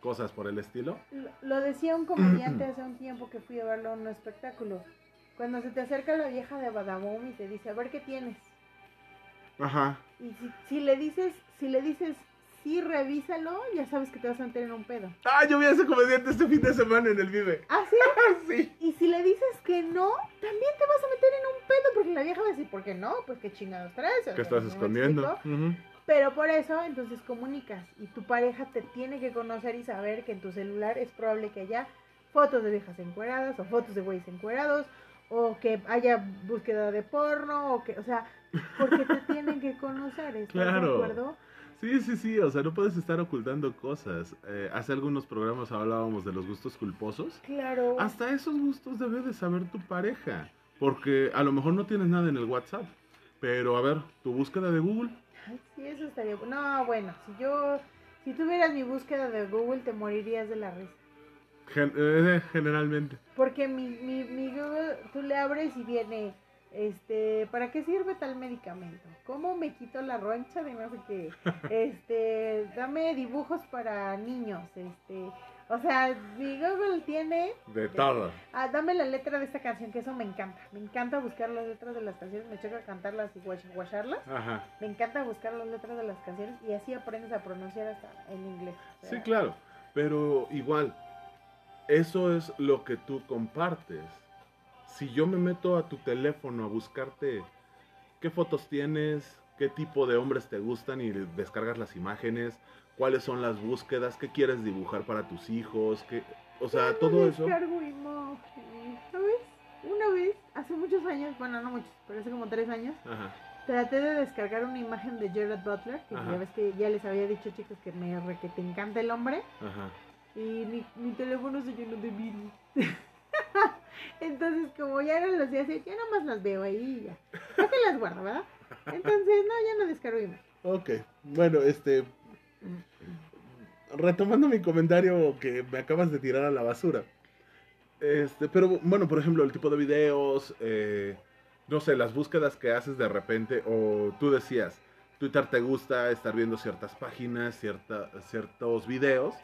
cosas por el estilo. Lo- Lo decía un comediante hace un tiempo que fui a verlo en un espectáculo. Cuando se te acerca la vieja de Badaboom y te dice, a ver qué tienes. Ajá. Y si, si le dices, si le dices, sí, revísalo, ya sabes que te vas a meter en un pedo. Ah, yo vi a ese comediante este fin de semana en el Vive. ¿Ah, sí? Ah, sí. Y si le dices que no, también te vas a meter en un pedo porque la vieja va a decir, ¿por qué no? Pues qué chingados traes. O ¿Qué sea, estás ¿no me escondiendo? Pero por eso entonces comunicas y tu pareja te tiene que conocer y saber que en tu celular es probable que haya fotos de viejas encueradas o fotos de güeyes encuerados o que haya búsqueda de porno o que, o sea, porque te tienen que conocer, ¿estás Claro. de acuerdo? Sí, sí, sí, o sea, no puedes estar ocultando cosas. Eh, hace algunos programas hablábamos de los gustos culposos. Claro. Hasta esos gustos debe de saber tu pareja. Porque a lo mejor no tienes nada en el WhatsApp. Pero a ver, tu búsqueda de Google. Ay, sí, eso estaría No, bueno, si yo, si tuvieras mi búsqueda de Google te morirías de la risa. gen- eh, generalmente. Porque mi, mi, mi Google, tú le abres y viene, este, ¿para qué sirve tal medicamento? ¿Cómo me quito la roncha de no sé qué? Este, dame dibujos para niños, este, o sea, mi Google tiene, De todo. ah, dame la letra de esta canción, que eso me encanta, me encanta buscar las letras de las canciones, me choca cantarlas y guach- guacharlas, Ajá. me encanta buscar las letras de las canciones y así aprendes a pronunciar hasta en inglés. o Sí, claro. Pero igual, eso es lo que tú compartes. Si yo me meto a tu teléfono a buscarte qué fotos tienes, qué tipo de hombres te gustan y descargas las imágenes, cuáles son las búsquedas, qué quieres dibujar para tus hijos, qué, o sea, todo eso. descargo imágenes, ¿Sabes? Una vez, hace muchos años, bueno, no muchos, pero hace como tres años, Ajá. traté de descargar una imagen de Gerard Butler, que Ajá. ya ves que ya les había dicho, chicos, que me re- que te encanta el hombre, Ajá. y mi, mi teléfono se llenó de virus. Entonces, como ya no los hacer, ya nada más las veo ahí ya. Que las guardo, ¿verdad? Entonces, no, ya no descargo imagen. Ok, bueno, este, retomando mi comentario que me acabas de tirar a la basura. Este, pero bueno, por ejemplo, el tipo de videos, eh, no sé, las búsquedas que haces de repente, o tú decías, Twitter te gusta estar viendo ciertas páginas, cierta, ciertos videos.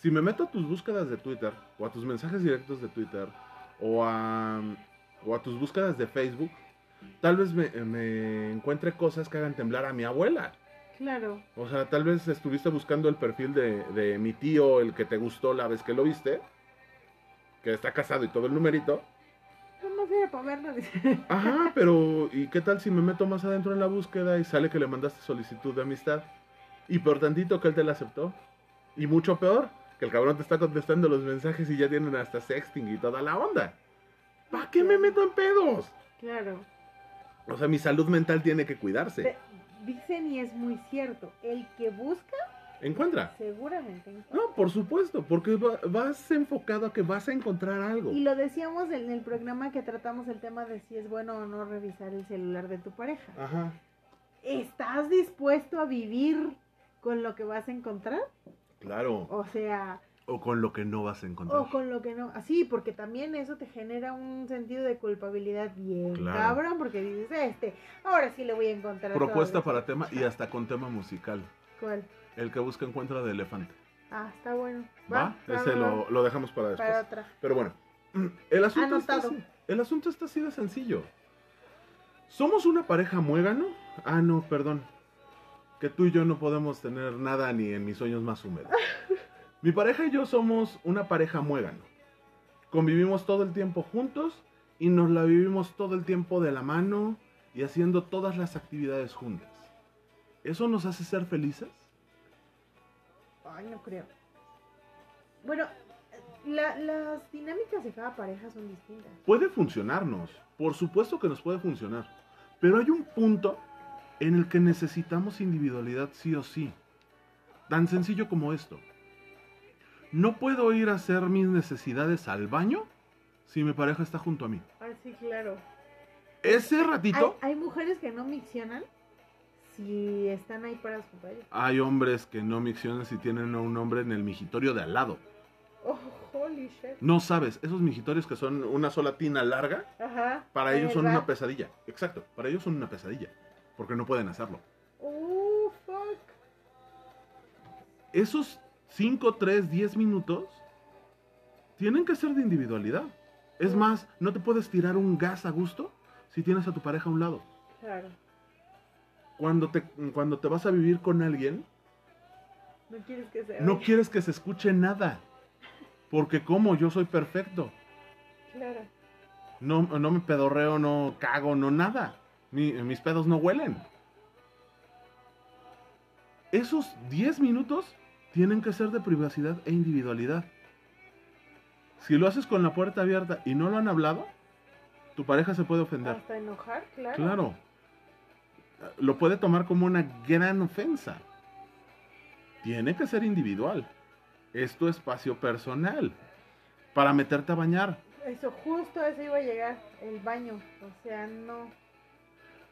Si me meto a tus búsquedas de Twitter, o a tus mensajes directos de Twitter, o a, o a tus búsquedas de Facebook, tal vez me, me encuentre cosas que hagan temblar a mi abuela. Claro. O sea, tal vez estuviste buscando el perfil de, de mi tío, el que te gustó la vez que lo viste, que está casado y todo el numerito. No más era para verlo. Ajá, pero ¿y qué tal si me meto más adentro en la búsqueda y sale que le mandaste solicitud de amistad? Y por tantito que él te la aceptó. Y mucho peor, que el cabrón te está contestando los mensajes y ya tienen hasta sexting y toda la onda. ¿Para qué me meto en pedos? Claro. O sea, mi salud mental tiene que cuidarse. Te- dicen y es muy cierto, el que busca Encuentra. seguramente encuentra. No, por supuesto, porque va- vas enfocado a que vas a encontrar algo. Y lo decíamos en el programa que tratamos el tema de si es bueno o no revisar el celular de tu pareja. Ajá. ¿Estás dispuesto a vivir con lo que vas a encontrar? Claro. O sea, O con lo que no vas a encontrar. o con lo que no. Así, porque también eso te genera un sentido de culpabilidad bien Claro. cabrón, porque dices, este, ahora sí le voy a encontrar. Propuesta para eso". tema y hasta con tema musical. ¿Cuál? El que busca encuentra de elefante. Ah, está bueno. ¿Va? va, Ese lo, lo dejamos para después. Para otra. Pero bueno, el asunto, está así, el asunto está así de sencillo. ¿Somos una pareja muégano? Ah, no, perdón. Que tú y yo no podemos tener nada ni en mis sueños más húmedos. Mi pareja y yo somos una pareja muégano. Convivimos todo el tiempo juntos y nos la vivimos todo el tiempo de la mano y haciendo todas las actividades juntas. ¿Eso nos hace ser felices? Ay, no creo. Bueno, la- las dinámicas de cada pareja son distintas. puede funcionarnos, por supuesto que nos puede funcionar, pero hay un punto en el que necesitamos individualidad sí o sí. Tan sencillo como esto. No puedo ir a hacer mis necesidades al baño si mi pareja está junto a mí. Ah, sí, claro. Ese ratito hay mujeres que no miccionan si están ahí paradas junto a ellos. hay hombres que no miccionan si tienen a un hombre en el migitorio de al lado. Oh, holy shit. No sabes, esos migitorios que son una sola tina larga, Ajá. para ellos son ¿verdad? una pesadilla. Exacto, para ellos son una pesadilla, porque no pueden hacerlo. Oh, fuck. esos 5, 3, 10 minutos tienen que ser de individualidad. Es más, no te puedes tirar un gas a gusto si tienes a tu pareja a un lado. Claro. Cuando te, cuando te vas a vivir con alguien, No quieres que sea. no quieres que se escuche nada. Porque como yo soy perfecto. Claro. No, no me pedorreo, no cago, no nada. Mi- mis pedos no huelen. esos 10 minutos tienen que ser de privacidad e individualidad. Si lo haces con la puerta abierta y no lo han hablado, tu pareja se puede ofender. Hasta enojar, claro. Claro. Lo puede tomar como una gran ofensa. Tiene que ser individual. Es tu espacio personal. Para meterte a bañar. Eso, justo eso iba a llegar, el baño. O sea, no.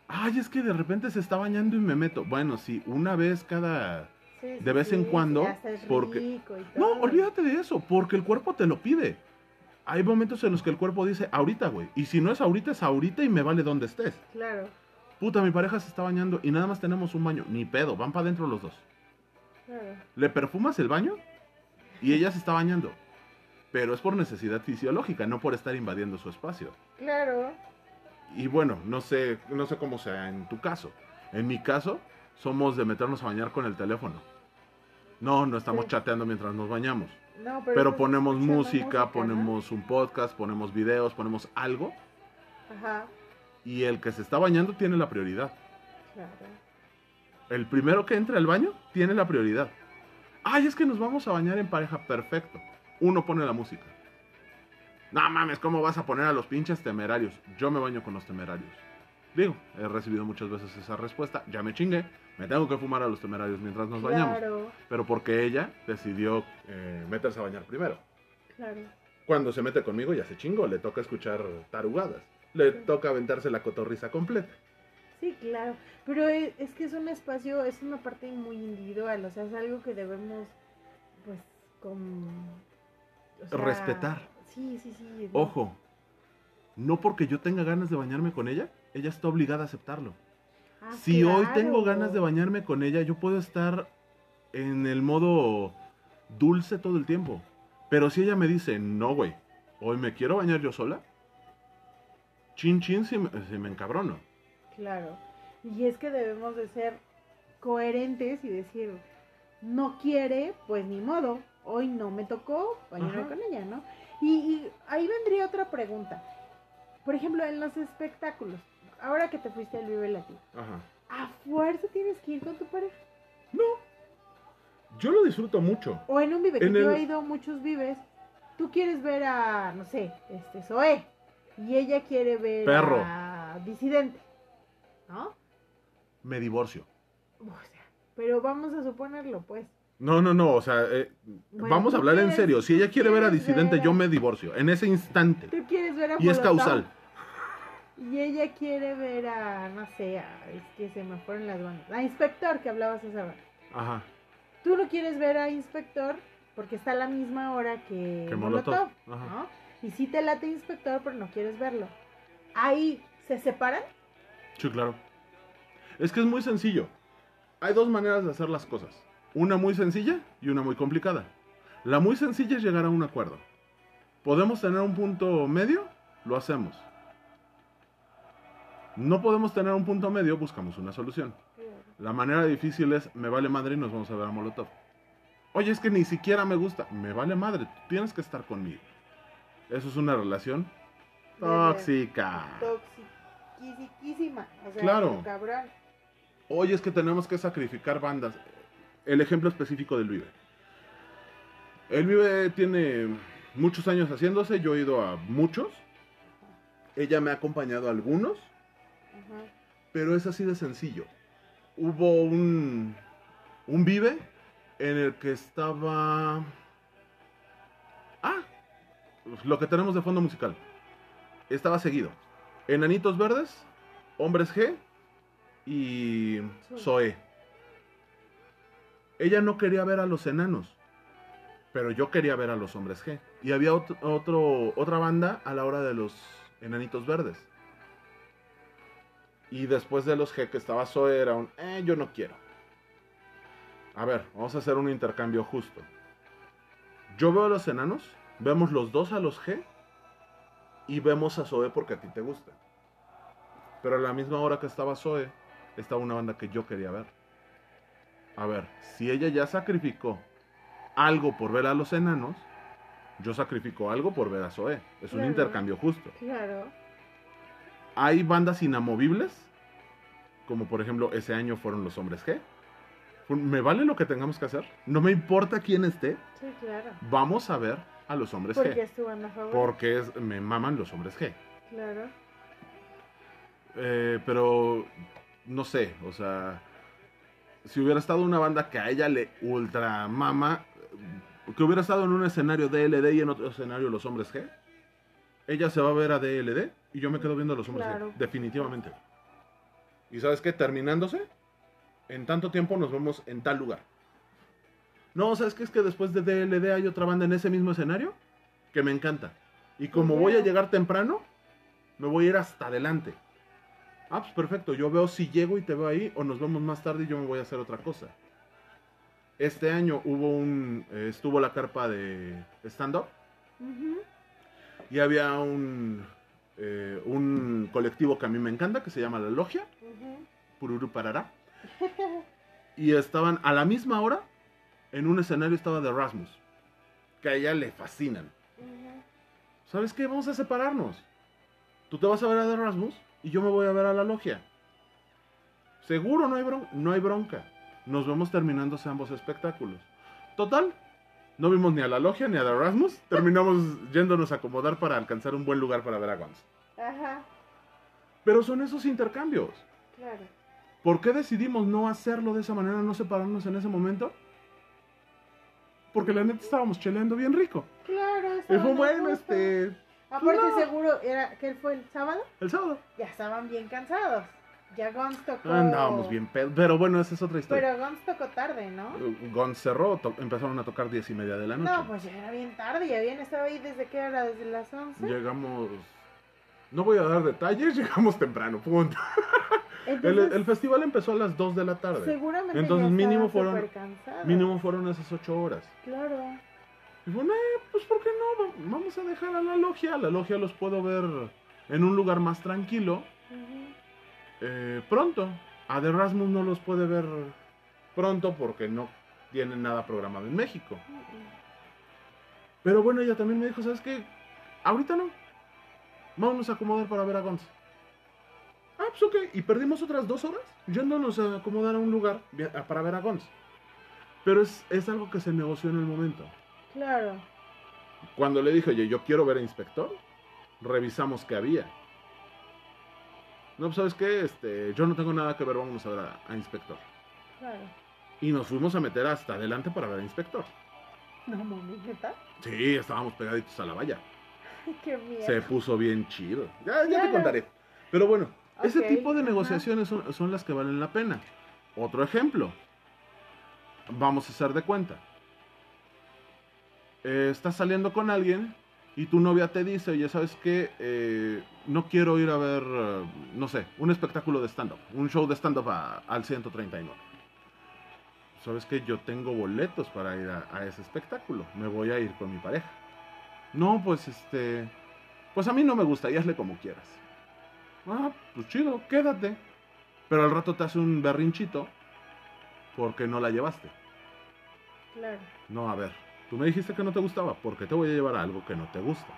Ay, es que de repente se está bañando y me meto. Bueno, sí, una vez cada... Sí, De vez en sí, cuando, está, es porque- No, olvídate de eso, porque el cuerpo te lo pide. Hay momentos en los que el cuerpo dice, ahorita, güey. Y si no es ahorita, es ahorita y me vale donde estés. Claro, Puta, mi pareja se está bañando y nada más tenemos un baño. Ni pedo, van para adentro los dos. claro. Le perfumas el baño y ella se está bañando. Pero es por necesidad fisiológica, no por estar invadiendo su espacio. Claro. Y bueno, no sé, no sé cómo sea en tu caso. En mi caso, somos de meternos a bañar con el teléfono. No, no estamos Sí. chateando mientras nos bañamos. No, pero, ponemos música, ¿no? ponemos un podcast, ponemos videos, ponemos algo. Ajá, Y el que se está bañando tiene la prioridad. claro. El primero que entra al baño tiene la prioridad. Ay, es que nos vamos a bañar en pareja. Perfecto. Uno pone la música. No mames, ¿cómo vas a poner a los pinches temerarios? Yo me baño con los temerarios. Digo, he recibido muchas veces esa respuesta. Ya me chingué. Me tengo que fumar a los temerarios mientras nos bañamos. Claro, Pero porque ella decidió eh, meterse a bañar primero. claro. Cuando se mete conmigo ya se chingó. Le toca escuchar tarugadas. Le Sí. toca aventarse la cotorriza completa. Sí, claro. Pero es, es que es un espacio, es una parte muy individual. O sea, es algo que debemos, pues, con. o sea, Respetar. Sí, sí, sí. Ojo, no porque yo tenga ganas de bañarme con ella, ella está obligada a aceptarlo. Ah, si hoy tengo ganas de bañarme con ella, yo puedo estar en el modo dulce todo el tiempo. Pero si ella me dice, no, güey, hoy me quiero bañar yo sola, chin chin si me, si me encabrono. Claro. Y es que debemos de ser coherentes y decir, no quiere, pues ni modo. Hoy no me tocó bañarme Ajá. con ella, ¿no? Y, y ahí vendría otra pregunta. Por ejemplo, en los espectáculos, ahora que te fuiste al Vive Latino, Ajá. ¿a fuerza tienes que ir con tu pareja? No, yo lo disfruto mucho. O en un Vive, que En yo el- he ido a muchos Vives, tú quieres ver a, no sé, este, Zoé, y ella quiere ver Perro. a Disidente, ¿no? Me divorcio. O sea, pero vamos a suponerlo, pues. No, no, no, o sea, eh, Bueno, vamos a hablar en serio. Si ella quiere ver a Disidente, ver a- yo me divorcio. En ese instante. Tú quieres ver a Y es causal. Y ella quiere ver a, no sé, a, es que se me fueron las bandas. A Inspector, que hablabas esa hora. Ajá. Tú no quieres ver a Inspector porque está a la misma hora que, Que Molotov, Molotov, ajá. ¿no? Y sí te late Inspector, pero no quieres verlo. Ahí, ¿se separan? Sí, claro. Es que es muy sencillo. Hay dos maneras de hacer las cosas. Una muy sencilla y una muy complicada. La muy sencilla es llegar a un acuerdo. ¿Podemos tener un punto medio? Lo hacemos. No podemos tener un punto medio, buscamos una solución. La manera difícil es, me vale madre y nos vamos a ver a Molotov. Oye, es que ni siquiera me gusta. Me vale madre, tú tienes que estar conmigo. Eso es una relación tóxica. Toxiquísima. O sea, Claro. cabrón. Oye, es que tenemos que sacrificar bandas. El ejemplo específico del Vive. El Vive tiene muchos años haciéndose, yo he ido a muchos. Ella me ha acompañado a algunos, pero es así de sencillo. Hubo un, un Vive en el que estaba... Ah, lo que tenemos de fondo musical. Estaba seguido. Enanitos Verdes, Hombres G y Zoe. Ella no quería ver a los enanos, pero yo quería ver a los hombres G. Y había otro, otra banda a la hora de los enanitos verdes. Y después de los G que estaba Zoe era un, eh, yo no quiero. A ver, vamos a hacer un intercambio justo. Yo veo a los enanos, vemos los dos a los G y vemos a Zoe porque a ti te gusta. Pero a la misma hora que estaba Zoe, estaba una banda que yo quería ver. A ver, si ella ya sacrificó algo por ver a los enanos, yo sacrifico algo por ver a Zoe. Es un intercambio justo. Claro. Hay bandas inamovibles, como por ejemplo ese año fueron los Hombres G. Me vale lo que tengamos que hacer. No me importa quién esté. Sí, claro. Vamos a ver a los hombres Porque G. es tu banda favorita. Porque es, me maman los hombres G. Claro. Eh, pero no sé, o sea, si hubiera estado una banda que a ella le ultra mama, que hubiera estado en un escenario DLD y en otro escenario los hombres G, ella se va a ver a DLD y yo me quedo viendo a los hombres Claro. G, definitivamente. ¿Y sabes qué? Terminándose, en tanto tiempo nos vemos en tal lugar. No, ¿sabes qué? Es que después de DLD hay otra banda en ese mismo escenario que me encanta. Y como voy a llegar temprano, me voy a ir hasta adelante. Ah, pues perfecto. Yo veo si llego y te veo ahí o nos vemos más tarde y yo me voy a hacer otra cosa. Este año hubo un... eh, estuvo la carpa de stand-up y había un... eh, un colectivo que a mí me encanta que se llama La Logia. Pururu Parará. Y estaban a la misma hora en un escenario estaba de Rasmus, que a ella le fascinan. ¿Sabes qué? Vamos a separarnos. Tú te vas a ver a The Rasmus y yo me voy a ver a la logia. Seguro no hay, bron- no hay bronca. Nos vemos terminándose ambos espectáculos. Total, no vimos ni a la logia ni a The Rasmus. Terminamos yéndonos a acomodar para alcanzar un buen lugar para ver a Guns. Ajá. Pero son esos intercambios. Claro. ¿Por qué decidimos no hacerlo de esa manera, no separarnos en ese momento? Porque la neta estábamos cheleando bien rico. Claro. Y fue bueno, este, Aparte no. seguro era que fue el sábado. el sábado. Ya estaban bien cansados. Ya Guns tocó. Andábamos bien pedo. Pero bueno, esa es otra historia. Pero Guns tocó tarde, ¿no? Guns cerró, to- empezaron a tocar diez y media de la noche. No, pues ya era bien tarde. Ya habían estado ahí desde que era, desde las 11. Llegamos. No voy a dar detalles, llegamos temprano, punto. El, Entonces, el festival empezó a las 2 de la tarde. seguramente Entonces, ya mínimo fueron-. Mínimo fueron esas 8 horas. Claro. Y bueno, eh, pues ¿por qué no? Va- Vamos a dejar a la logia. A la logia los puedo ver en un lugar más tranquilo. Eh, pronto. A The Rasmus no los puede ver pronto porque no tienen nada programado en México. Pero bueno, ella también me dijo, ¿sabes qué? Ahorita no. Vámonos a acomodar para ver a Guns. Ah, pues ok. Y perdimos otras dos horas yéndonos a acomodar a un lugar para ver a Guns. Pero es, es algo que se negoció en el momento. Claro. Cuando le dije, oye, yo quiero ver a Inspector, revisamos qué había. No, pues sabes qué, este, yo no tengo nada que ver, vamos a ver a, a Inspector. Claro. Y nos fuimos a meter hasta adelante para ver a Inspector. No mames, ¿neta? Sí, estábamos pegaditos a la valla. Qué miedo. Se puso bien chido. Ya, ya te contaré. Pero bueno, ese tipo de ajá. negociaciones son, son las que valen la pena. Otro ejemplo. Vamos a hacer de cuenta. Eh, estás saliendo con alguien y tu novia te dice, oye, ¿sabes qué? Eh, no quiero ir a ver, eh, no sé, un espectáculo de stand-up, un show de stand-up al 139. ¿Sabes qué? Yo tengo boletos para ir a, a ese espectáculo. Me voy a ir con mi pareja. No, pues este... Pues a mí no me gusta, y hazle como quieras. Ah, pues chido, quédate. Pero al rato te hace un berrinchito porque no la llevaste. Claro. No, a ver, tú me dijiste que no te gustaba, porque te voy a llevar a algo que no te gusta.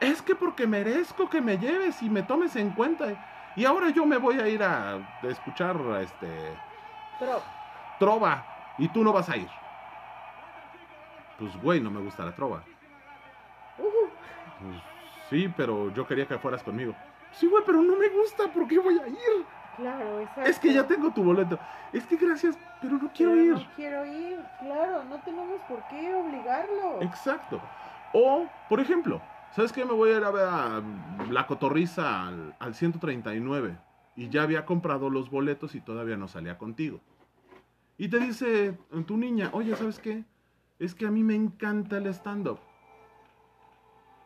Es que porque merezco que me lleves y me tomes en cuenta. Y ahora yo me voy a ir a escuchar este Pero, trova y tú no vas a ir. Pues güey, no me gusta la trova. uh, Pues sí, pero yo quería que fueras conmigo. Sí, güey, pero no me gusta, ¿por qué voy a ir? Claro, exacto. Es que ya tengo tu boleto. Es que gracias, pero no quiero Pero ir. No quiero ir, claro, no tenemos por qué obligarlo. Exacto. O, por ejemplo, ¿sabes qué? Me voy a ir a ver a La Cotorriza al, al 139 y ya había comprado los boletos y todavía no salía contigo. Y te dice tu niña, oye, ¿sabes qué? Es que a mí me encanta el stand-up.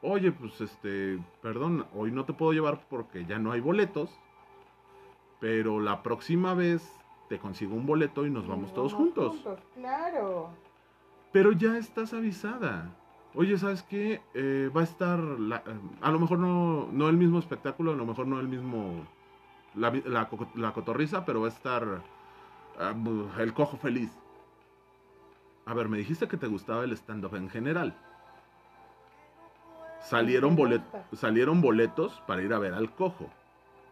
Oye, pues este, perdón, hoy no te puedo llevar porque ya no hay boletos, pero la próxima vez te consigo un boleto y nos vamos todos juntos. Claro. Pero ya estás avisada. Oye, ¿sabes qué? Eh, va a estar, la- eh, a lo mejor no, no el mismo espectáculo, a lo mejor no el mismo, la, la co- la cotorriza, pero va a estar ah, el cojo feliz. A ver, me dijiste que te gustaba el stand-up en general. Salieron, bolet- salieron boletos para ir a ver al cojo.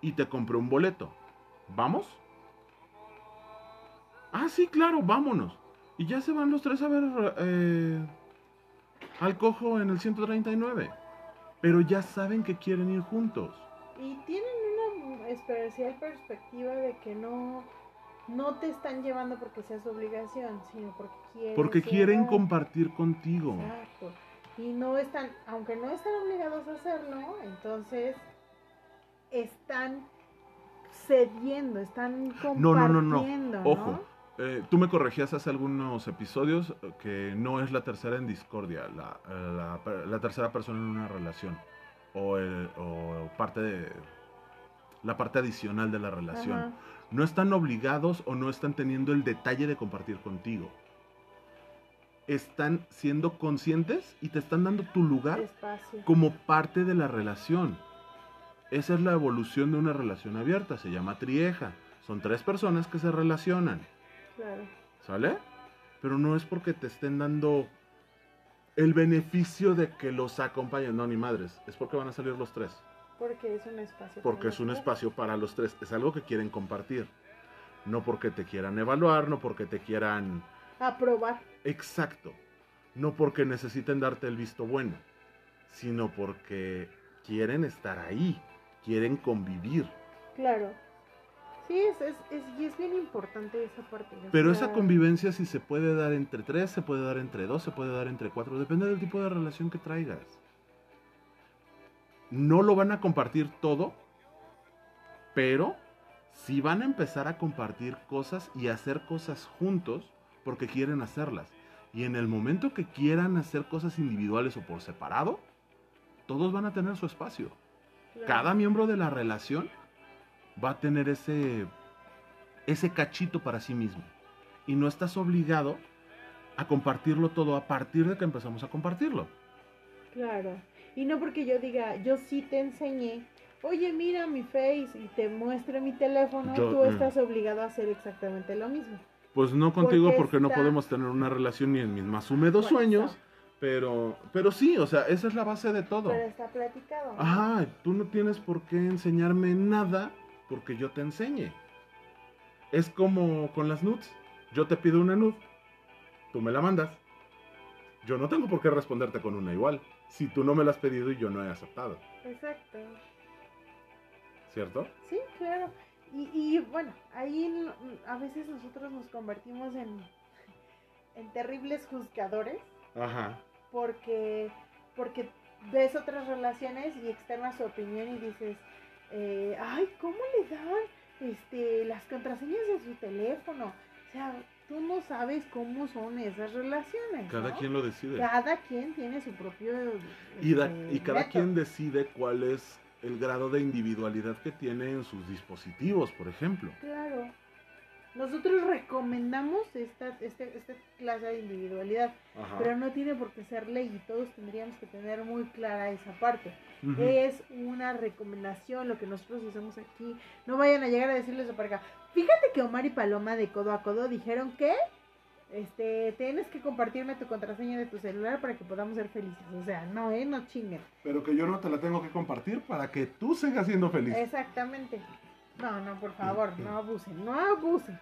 Y te compré un boleto. ¿Vamos? Ah, sí, claro, vámonos. Y ya se van los tres a ver eh, al cojo en el 139. Pero ya saben que quieren ir juntos. Y tienen una especial perspectiva de que no, no te están llevando porque sea su obligación, sino porque quieren. Porque quieren compartir contigo. Exacto. Y no están, aunque no están obligados a hacerlo, entonces están cediendo, están compartiendo. No, no, no, no. Ojo. Eh, tú me corregías hace algunos episodios que no es la tercera en discordia, la, eh, la, tercera persona en una relación o, o, parte de la parte adicional de la relación. No están obligados o no están teniendo el detalle de compartir contigo. Están siendo conscientes y te están dando tu lugar como parte de la relación. Esa es la evolución de una relación abierta, se llama trieja. Son tres personas que se relacionan. Claro. ¿Sale? Pero no es porque te estén dando el beneficio de que los acompañen. No, ni madres. Es porque van a salir los tres. Porque es un espacio. Porque es un espacio para los tres. Es algo que quieren compartir. No porque te quieran evaluar, no porque te quieran... Aprobar. Exacto. No porque necesiten darte el visto bueno, sino porque quieren estar ahí quieren convivir. Claro. Sí, es, es, es, y es bien importante esa parte. Pero esa convivencia si se puede dar entre tres, se puede dar entre dos, se puede dar entre cuatro, depende del tipo de relación que traigas. No lo van a compartir todo, pero sí van a empezar a compartir cosas y hacer cosas juntos porque quieren hacerlas. Y en el momento que quieran hacer cosas individuales o por separado, todos van a tener su espacio. Cada miembro de la relación va a tener ese, ese cachito para sí mismo. Y no estás obligado a compartirlo todo a partir de que empezamos a compartirlo. Claro. Y no porque yo diga, yo sí te enseñé, oye, mira mi face y te muestre mi teléfono, tú mm. estás obligado a hacer exactamente lo mismo. Pues no contigo porque, no podemos tener una relación ni en mis más húmedos sueños. Pero, pero sí, o sea, esa es la base de todo. Pero está platicado. Ajá, tú no tienes por qué enseñarme nada porque yo te enseñe. Es como con las nudes. Yo te pido una nude, tú me la mandas. Yo no tengo por qué responderte con una igual, si tú no me la has pedido y yo no he aceptado. Exacto. ¿Cierto? Sí, claro. Y, y bueno, ahí a veces nosotros nos convertimos en, en terribles juzgadores. Ajá porque, porque ves otras relaciones y externas su opinión y dices, eh, ay, ¿cómo le dan este, las contraseñas de su teléfono? O sea, tú no sabes cómo son esas relaciones. Cada quien lo decide. Cada quien tiene su propio... y, este, y cada quien decide cuál es el grado de individualidad que tiene en sus dispositivos, por ejemplo. Claro. Nosotros recomendamos esta, este, esta clase de individualidad, pero no tiene por qué ser ley y todos tendríamos que tener muy clara esa parte. Es una recomendación lo que nosotros hacemos aquí. No vayan a llegar a decirles a pareja, fíjate que Omar y Paloma de codo a codo dijeron que este, tienes que compartirme tu contraseña de tu celular para que podamos ser felices. O sea, no, eh, no chinguen. Pero que yo no te la tengo que compartir para que tú sigas siendo feliz. Exactamente. No, no, por favor, no abusen, no abusen.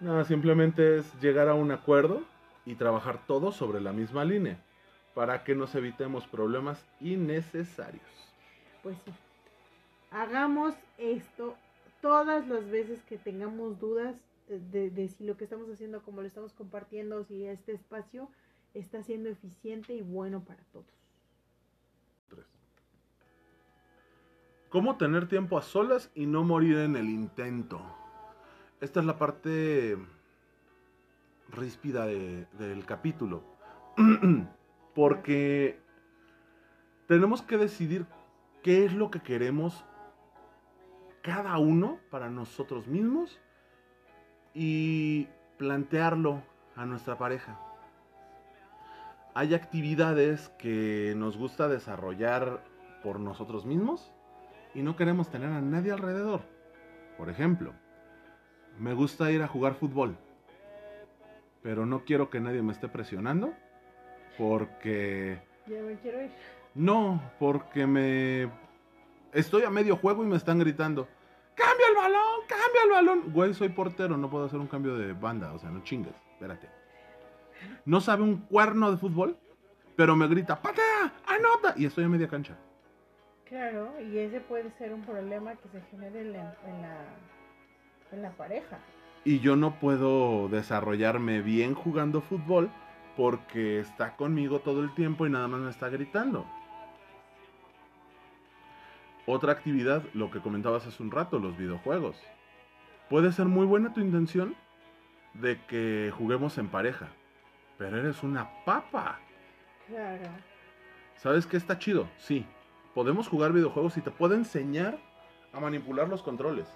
No, simplemente es llegar a un acuerdo y trabajar todos sobre la misma línea para que nos evitemos problemas innecesarios. Pues sí. Hagamos esto todas las veces que tengamos dudas de, de, si lo que estamos haciendo, como lo estamos compartiendo, si este espacio está siendo eficiente y bueno para todos. ¿Cómo tener tiempo a solas y no morir en el intento? Esta es la parte ríspida del capítulo. Porque tenemos que decidir qué es lo que queremos cada uno para nosotros mismos y plantearlo a nuestra pareja. Hay actividades que nos gusta desarrollar por nosotros mismos y no queremos tener a nadie alrededor. Por ejemplo, me gusta ir a jugar fútbol, pero no quiero que nadie me esté presionando porque... Ya me quiero ir. No, porque me... Estoy a medio juego y me están gritando, ¡Cambia el balón, cambia el balón. Güey, soy portero, no puedo hacer un cambio de banda, o sea, no chingues, espérate. No sabe un cuerno de fútbol, pero me grita, patea, anota, y estoy a media cancha. Claro, y ese puede ser un problema que se genere en la, en la, en la pareja. Y yo no puedo desarrollarme bien jugando fútbol porque está conmigo todo el tiempo y nada más me está gritando. Otra actividad, lo que comentabas hace un rato, los videojuegos. Puede ser muy buena tu intención de que juguemos en pareja, pero eres una papa. Claro. ¿Sabes qué está chido? Sí, podemos jugar videojuegos y te puedo enseñar a manipular los controles.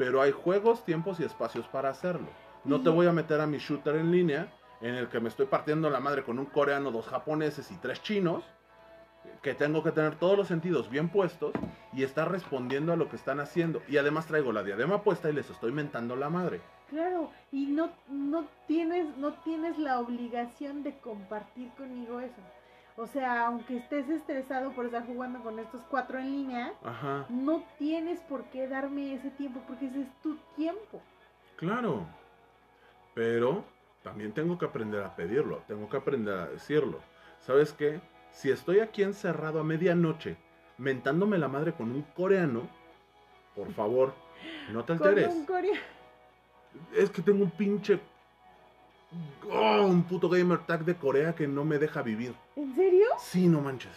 Pero hay juegos, tiempos y espacios para hacerlo. No te voy a meter a mi shooter en línea en el que me estoy partiendo la madre con un coreano, dos japoneses y tres chinos que tengo que tener todos los sentidos bien puestos y estar respondiendo a lo que están haciendo. Y además traigo la diadema puesta y les estoy mentando la madre. Claro, y no, no, tienes, no tienes la obligación de compartir conmigo eso. O sea, aunque estés estresado por estar jugando con estos cuatro en línea, Ajá. no tienes por qué darme ese tiempo, porque ese es tu tiempo. Claro. Pero también tengo que aprender a pedirlo, tengo que aprender a decirlo. ¿Sabes qué? Si estoy aquí encerrado a medianoche, mentándome la madre con un coreano, por favor, no te Con alteres. un coreano. Es que tengo un pinche. Oh, un puto gamer tag de Corea que no me deja vivir. ¿En serio? Sí, no manches.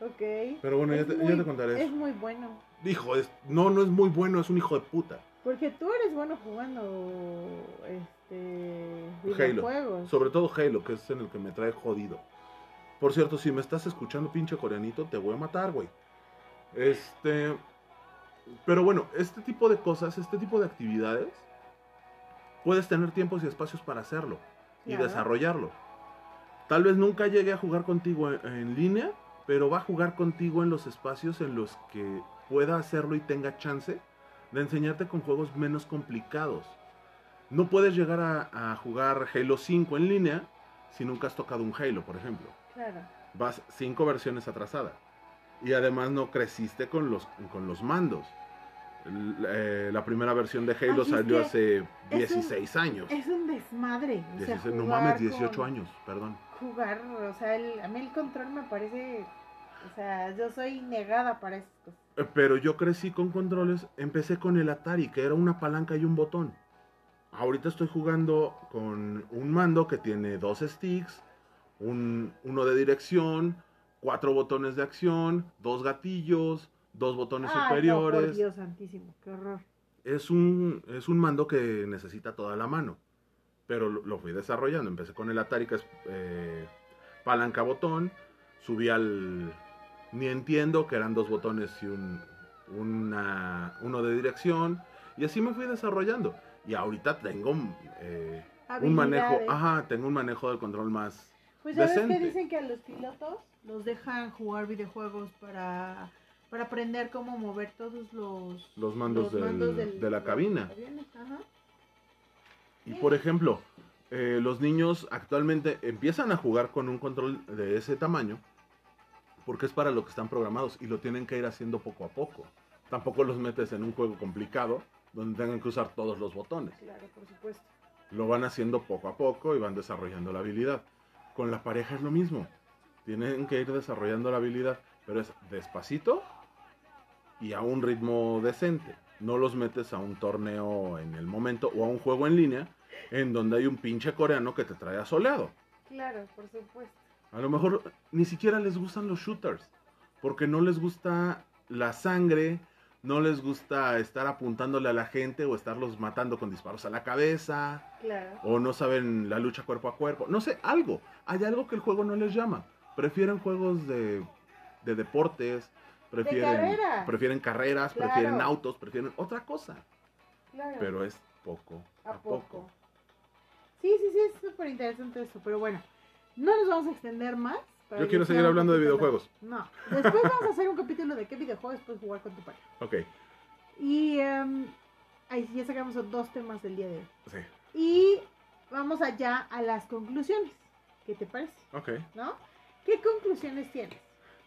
Ok. Pero bueno, ya te, ya muy- te contaré Es eso. muy bueno. Hijo, es, no, no es muy bueno, es un hijo de puta. Porque tú eres bueno jugando este Halo. videojuegos. Sobre todo Halo, que es en el que me trae jodido. Por cierto, si me estás escuchando, pinche coreanito, te voy a matar, güey. Este. Pero bueno, este tipo de cosas, este tipo de actividades, puedes tener tiempos y espacios para hacerlo y Claro. desarrollarlo. Tal vez nunca llegue a jugar contigo en, en línea, pero va a jugar contigo en los espacios en los que pueda hacerlo y tenga chance de enseñarte con juegos menos complicados. No puedes llegar a, a jugar Halo 5 en línea si nunca has tocado un Halo, por ejemplo. Claro. Vas cinco versiones atrasada. Y además no creciste con los, con los mandos. Eh, la primera versión de Halo salió hace es un- 16 años. Es un desmadre. O sea, 16 no mames, 18 con- años, perdón. Jugar, o sea, el- a mí el control me parece. O sea, yo soy negada para cosas. Eh, Pero yo crecí con controles, empecé con el Atari, que era una palanca y un botón. Ahorita estoy jugando con un mando que tiene dos sticks, un, uno de dirección, cuatro botones de acción, dos gatillos, dos botones Ay, no, por superiores. Dios santísimo, qué horror. es, un, es un mando que necesita toda la mano. Pero lo, lo fui desarrollando. Empecé con el Atari, que es eh, palanca botón. Subí al. Ni entiendo que eran dos botones y un, una, uno de dirección. Y así me fui desarrollando. Y ahorita tengo eh, un manejo. Ajá, tengo un manejo del control más. Pues ya ves que dicen que a los pilotos los dejan jugar videojuegos para, para aprender cómo mover todos los, Los mandos, los del- mandos del- de la cabina. ajá. Y por ejemplo, eh, los niños actualmente empiezan a jugar con un control de ese tamaño porque es para lo que están programados y lo tienen que ir haciendo poco a poco. Tampoco los metes en un juego complicado donde tengan que usar todos los botones. Claro, por supuesto. Lo van haciendo poco a poco y van desarrollando la habilidad. Con la pareja es lo mismo. Tienen que ir desarrollando la habilidad, pero es despacito y a un ritmo decente. No los metes a un torneo en el momento o a un juego en línea en donde hay un pinche coreano que te trae asoleado. Claro, por supuesto. A lo mejor ni siquiera les gustan los shooters, porque no les gusta la sangre, no les gusta estar apuntándole a la gente o estarlos matando con disparos a la cabeza, Claro. o no saben la lucha cuerpo a cuerpo, no sé, algo. Hay algo que el juego no les llama. Prefieren juegos de, de deportes, prefieren carreras. prefieren carreras, Claro. prefieren autos, prefieren otra cosa, Claro. pero es poco a poco. Sí, sí, sí, es súper interesante eso, pero bueno, no nos vamos a extender más. Yo quiero seguir hablando de videojuegos. No, después vamos a hacer un capítulo de qué videojuegos puedes jugar con tu pareja. Ok, Y em, ahí sí, ya sacamos dos temas del día de hoy. sí, Y vamos allá a las conclusiones. ¿Qué te parece? ok. ¿No? ¿Qué conclusiones tienes?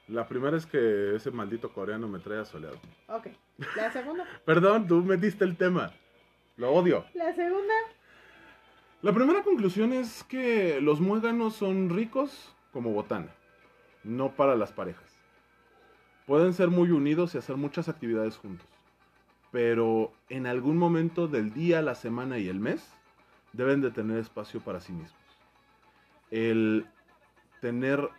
La primera es que ese maldito coreano me trae soleado. Ok. La segunda. Perdón, tú metiste el tema. Lo odio. La segunda. La primera conclusión es que los muéganos son ricos como botana, no para las parejas. Pueden ser muy unidos y hacer muchas actividades juntos, pero en algún momento del día, la semana y el mes deben de tener espacio para sí mismos. El tener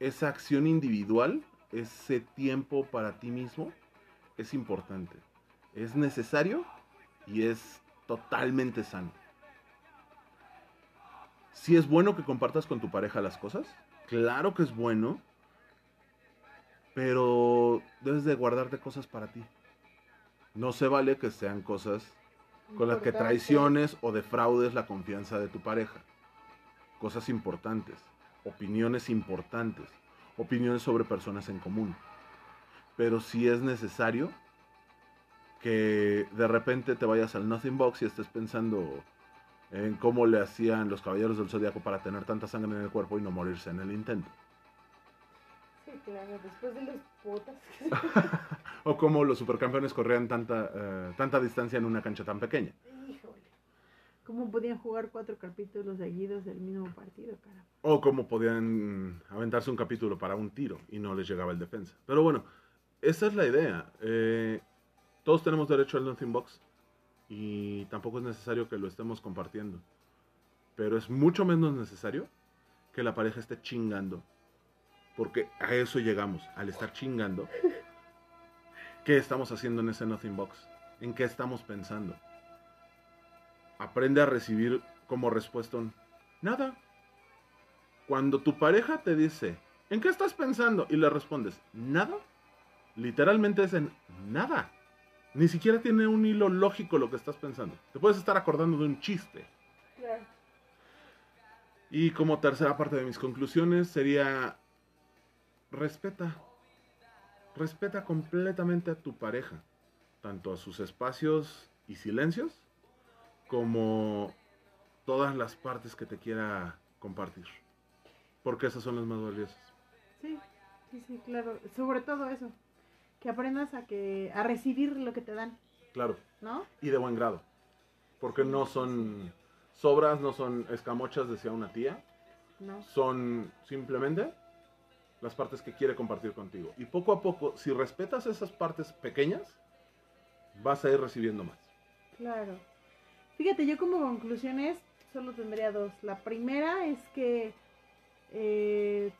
esa acción individual, ese tiempo para ti mismo, es importante. Es necesario y es totalmente sano. Si es bueno que compartas con tu pareja las cosas, claro que es bueno, pero debes de guardarte cosas para ti. No se vale que sean cosas con las que traiciones o defraudes la confianza de tu pareja. Cosas importantes, opiniones importantes, opiniones sobre personas en común. Pero si es necesario que de repente te vayas al Nothing Box y estés pensando en cómo le hacían los caballeros del zodiaco para tener tanta sangre en el cuerpo y no morirse en el intento. Sí, claro. Después de los potas. O cómo los supercampeones corrían tanta, eh, tanta distancia en una cancha tan pequeña. ¿Cómo podían jugar cuatro capítulos seguidos del mismo partido, caramba? O cómo podían aventarse un capítulo para un tiro y no les llegaba el defensa. Pero bueno, esa es la idea. Eh, todos tenemos derecho al Nothing Box y tampoco es necesario que lo estemos compartiendo. Pero es mucho menos necesario que la pareja esté chingando. Porque a eso llegamos, al estar chingando. ¿Qué estamos haciendo en ese Nothing Box? ¿En qué estamos pensando? Aprende a recibir como respuesta un nada. Cuando tu pareja te dice, ¿en qué estás pensando? Y le respondes, nada. Literalmente es en nada. Ni siquiera tiene un hilo lógico lo que estás pensando. Te puedes estar acordando de un chiste. Y como tercera parte de mis conclusiones sería, respeta. Respeta completamente a tu pareja. Tanto a sus espacios y silencios, como todas las partes que te quiera compartir. Porque esas son las más valiosas. Sí, sí, sí, claro. Sobre todo eso. Que aprendas a que a recibir lo que te dan, Claro. ¿no? Y de buen grado. Porque no son sobras, no son escamochas, decía una tía. No. Son simplemente las partes que quiere compartir contigo. Y poco a poco, si respetas esas partes pequeñas, vas a ir recibiendo más. Claro. Fíjate, yo como conclusiones solo tendría dos. La primera es que eh,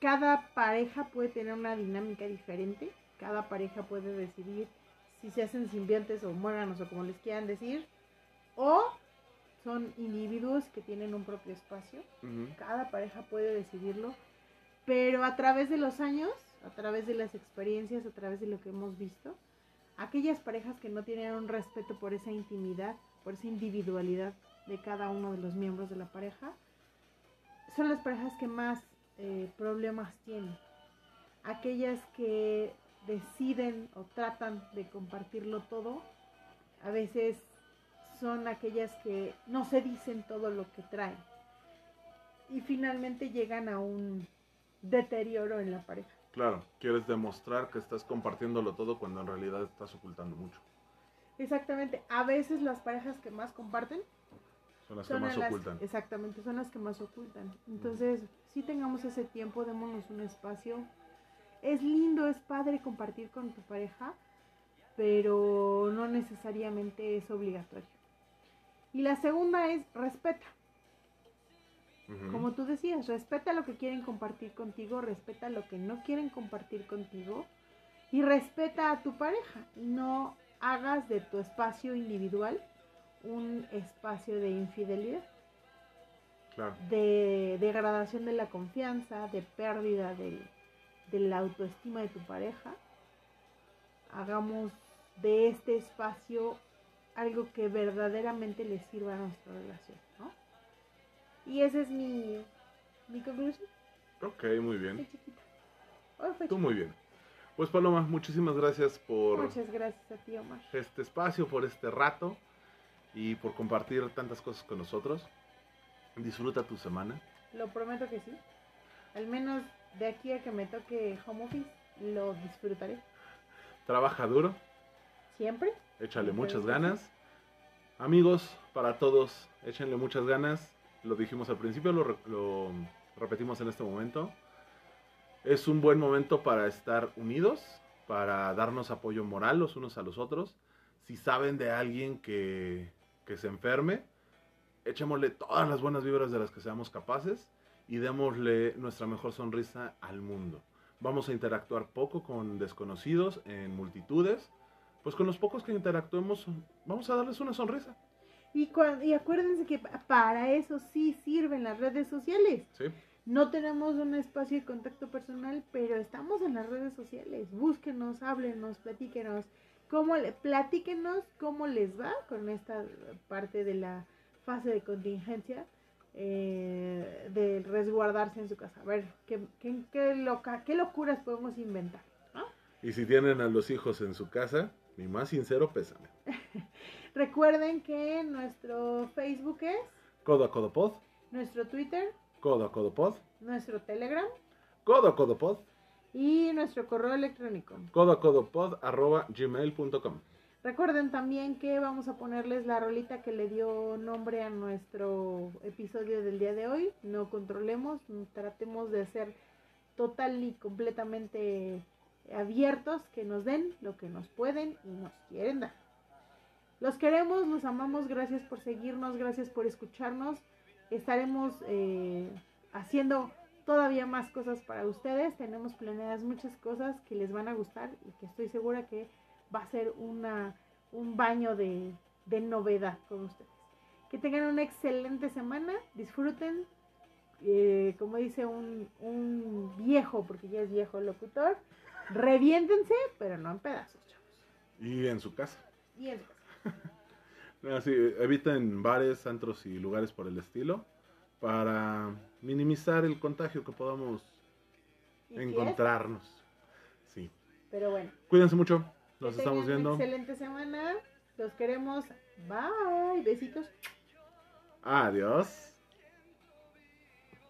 cada pareja puede tener una dinámica diferente. Cada pareja puede decidir si se hacen simbiontes o muéganos o como les quieran decir. O son individuos que tienen un propio espacio. Cada pareja puede decidirlo. Pero a través de los años, a través de las experiencias, a través de lo que hemos visto, aquellas parejas que no tienen un respeto por esa intimidad, por esa individualidad de cada uno de los miembros de la pareja, son las parejas que más eh, problemas tienen. Aquellas que deciden o tratan de compartirlo todo, a veces son aquellas que no se dicen todo lo que traen y finalmente llegan a un deterioro en la pareja. Claro, quieres demostrar que estás compartiéndolo todo cuando en realidad estás ocultando mucho. Exactamente, a veces las parejas que más comparten Son las que más las- ocultan. exactamente, son las que más ocultan. Entonces, si tengamos ese tiempo, démonos un espacio. Es lindo, es padre compartir con tu pareja, pero no necesariamente es obligatorio. Y la segunda es respeta. Como tú decías, respeta lo que quieren compartir contigo, respeta lo que no quieren compartir contigo y respeta a tu pareja. No hagas de tu espacio individual un espacio de infidelidad, Claro. de degradación de la confianza, de pérdida del- de la autoestima de tu pareja. Hagamos de este espacio algo que verdaderamente le sirva a nuestra relación, ¿no? Y esa es mi, mi conclusión. Ok, muy bien. Fue Tú muy bien. Pues Paloma, muchísimas gracias por Muchas gracias a ti, Omar. este espacio, por este rato y por compartir tantas cosas con nosotros. Disfruta tu semana. Lo prometo que sí. Al menos de aquí a que me toque home office, lo disfrutaré. Trabaja duro, Siempre. échale muchas ganas. Amigos, para todos, échenle muchas ganas. Lo dijimos al principio, lo, lo repetimos en este momento. Es un buen momento para estar unidos, para darnos apoyo moral los unos a los otros. Si saben de alguien que, que se enferme, echémosle todas las buenas vibras de las que seamos capaces y démosle nuestra mejor sonrisa al mundo. Vamos a interactuar poco con desconocidos en multitudes. Pues con los pocos que interactuemos, vamos a darles una sonrisa. Y, y acuérdense que pa- para eso sí sirven las redes sociales. ¿sí? No tenemos un espacio de contacto personal, pero estamos en las redes sociales. Búsquenos, háblenos, platíquenos. Cómo le, platíquenos cómo les va con esta parte de la fase de contingencia, eh, de resguardarse en su casa. A ver, ¿qué, qué, qué loca, qué locuras podemos inventar? ¿no? Y si tienen a los hijos en su casa, mi más sincero pésame. Recuerden que nuestro Facebook es, Codo a codo pod, nuestro Twitter, codo a codo pod, nuestro Telegram codo a codo pod, y nuestro correo electrónico. codo a codo pod, arroba gmail.com. Recuerden también que vamos a ponerles la rolita que le dio nombre a nuestro episodio del día de hoy. No controlemos, tratemos de ser total y completamente abiertos, que nos den lo que nos pueden y nos quieren dar. Los queremos, los amamos, gracias por seguirnos, gracias por escucharnos. Estaremos eh, haciendo todavía más cosas para ustedes. Tenemos planeadas muchas cosas que les van a gustar y que estoy segura que va a ser una, un baño de, de novedad con ustedes. Que tengan una excelente semana, disfruten, eh, como dice un, un viejo, porque ya es viejo el locutor, reviéntense, pero no en pedazos, chavos. Y en su casa. Y en su casa. Así, eviten bares, antros y lugares por el estilo para minimizar el contagio que podamos encontrarnos. Sí. Pero bueno, Cuídense mucho. Nos estamos viendo. excelente semana. Los queremos. Bye. Besitos. Adiós.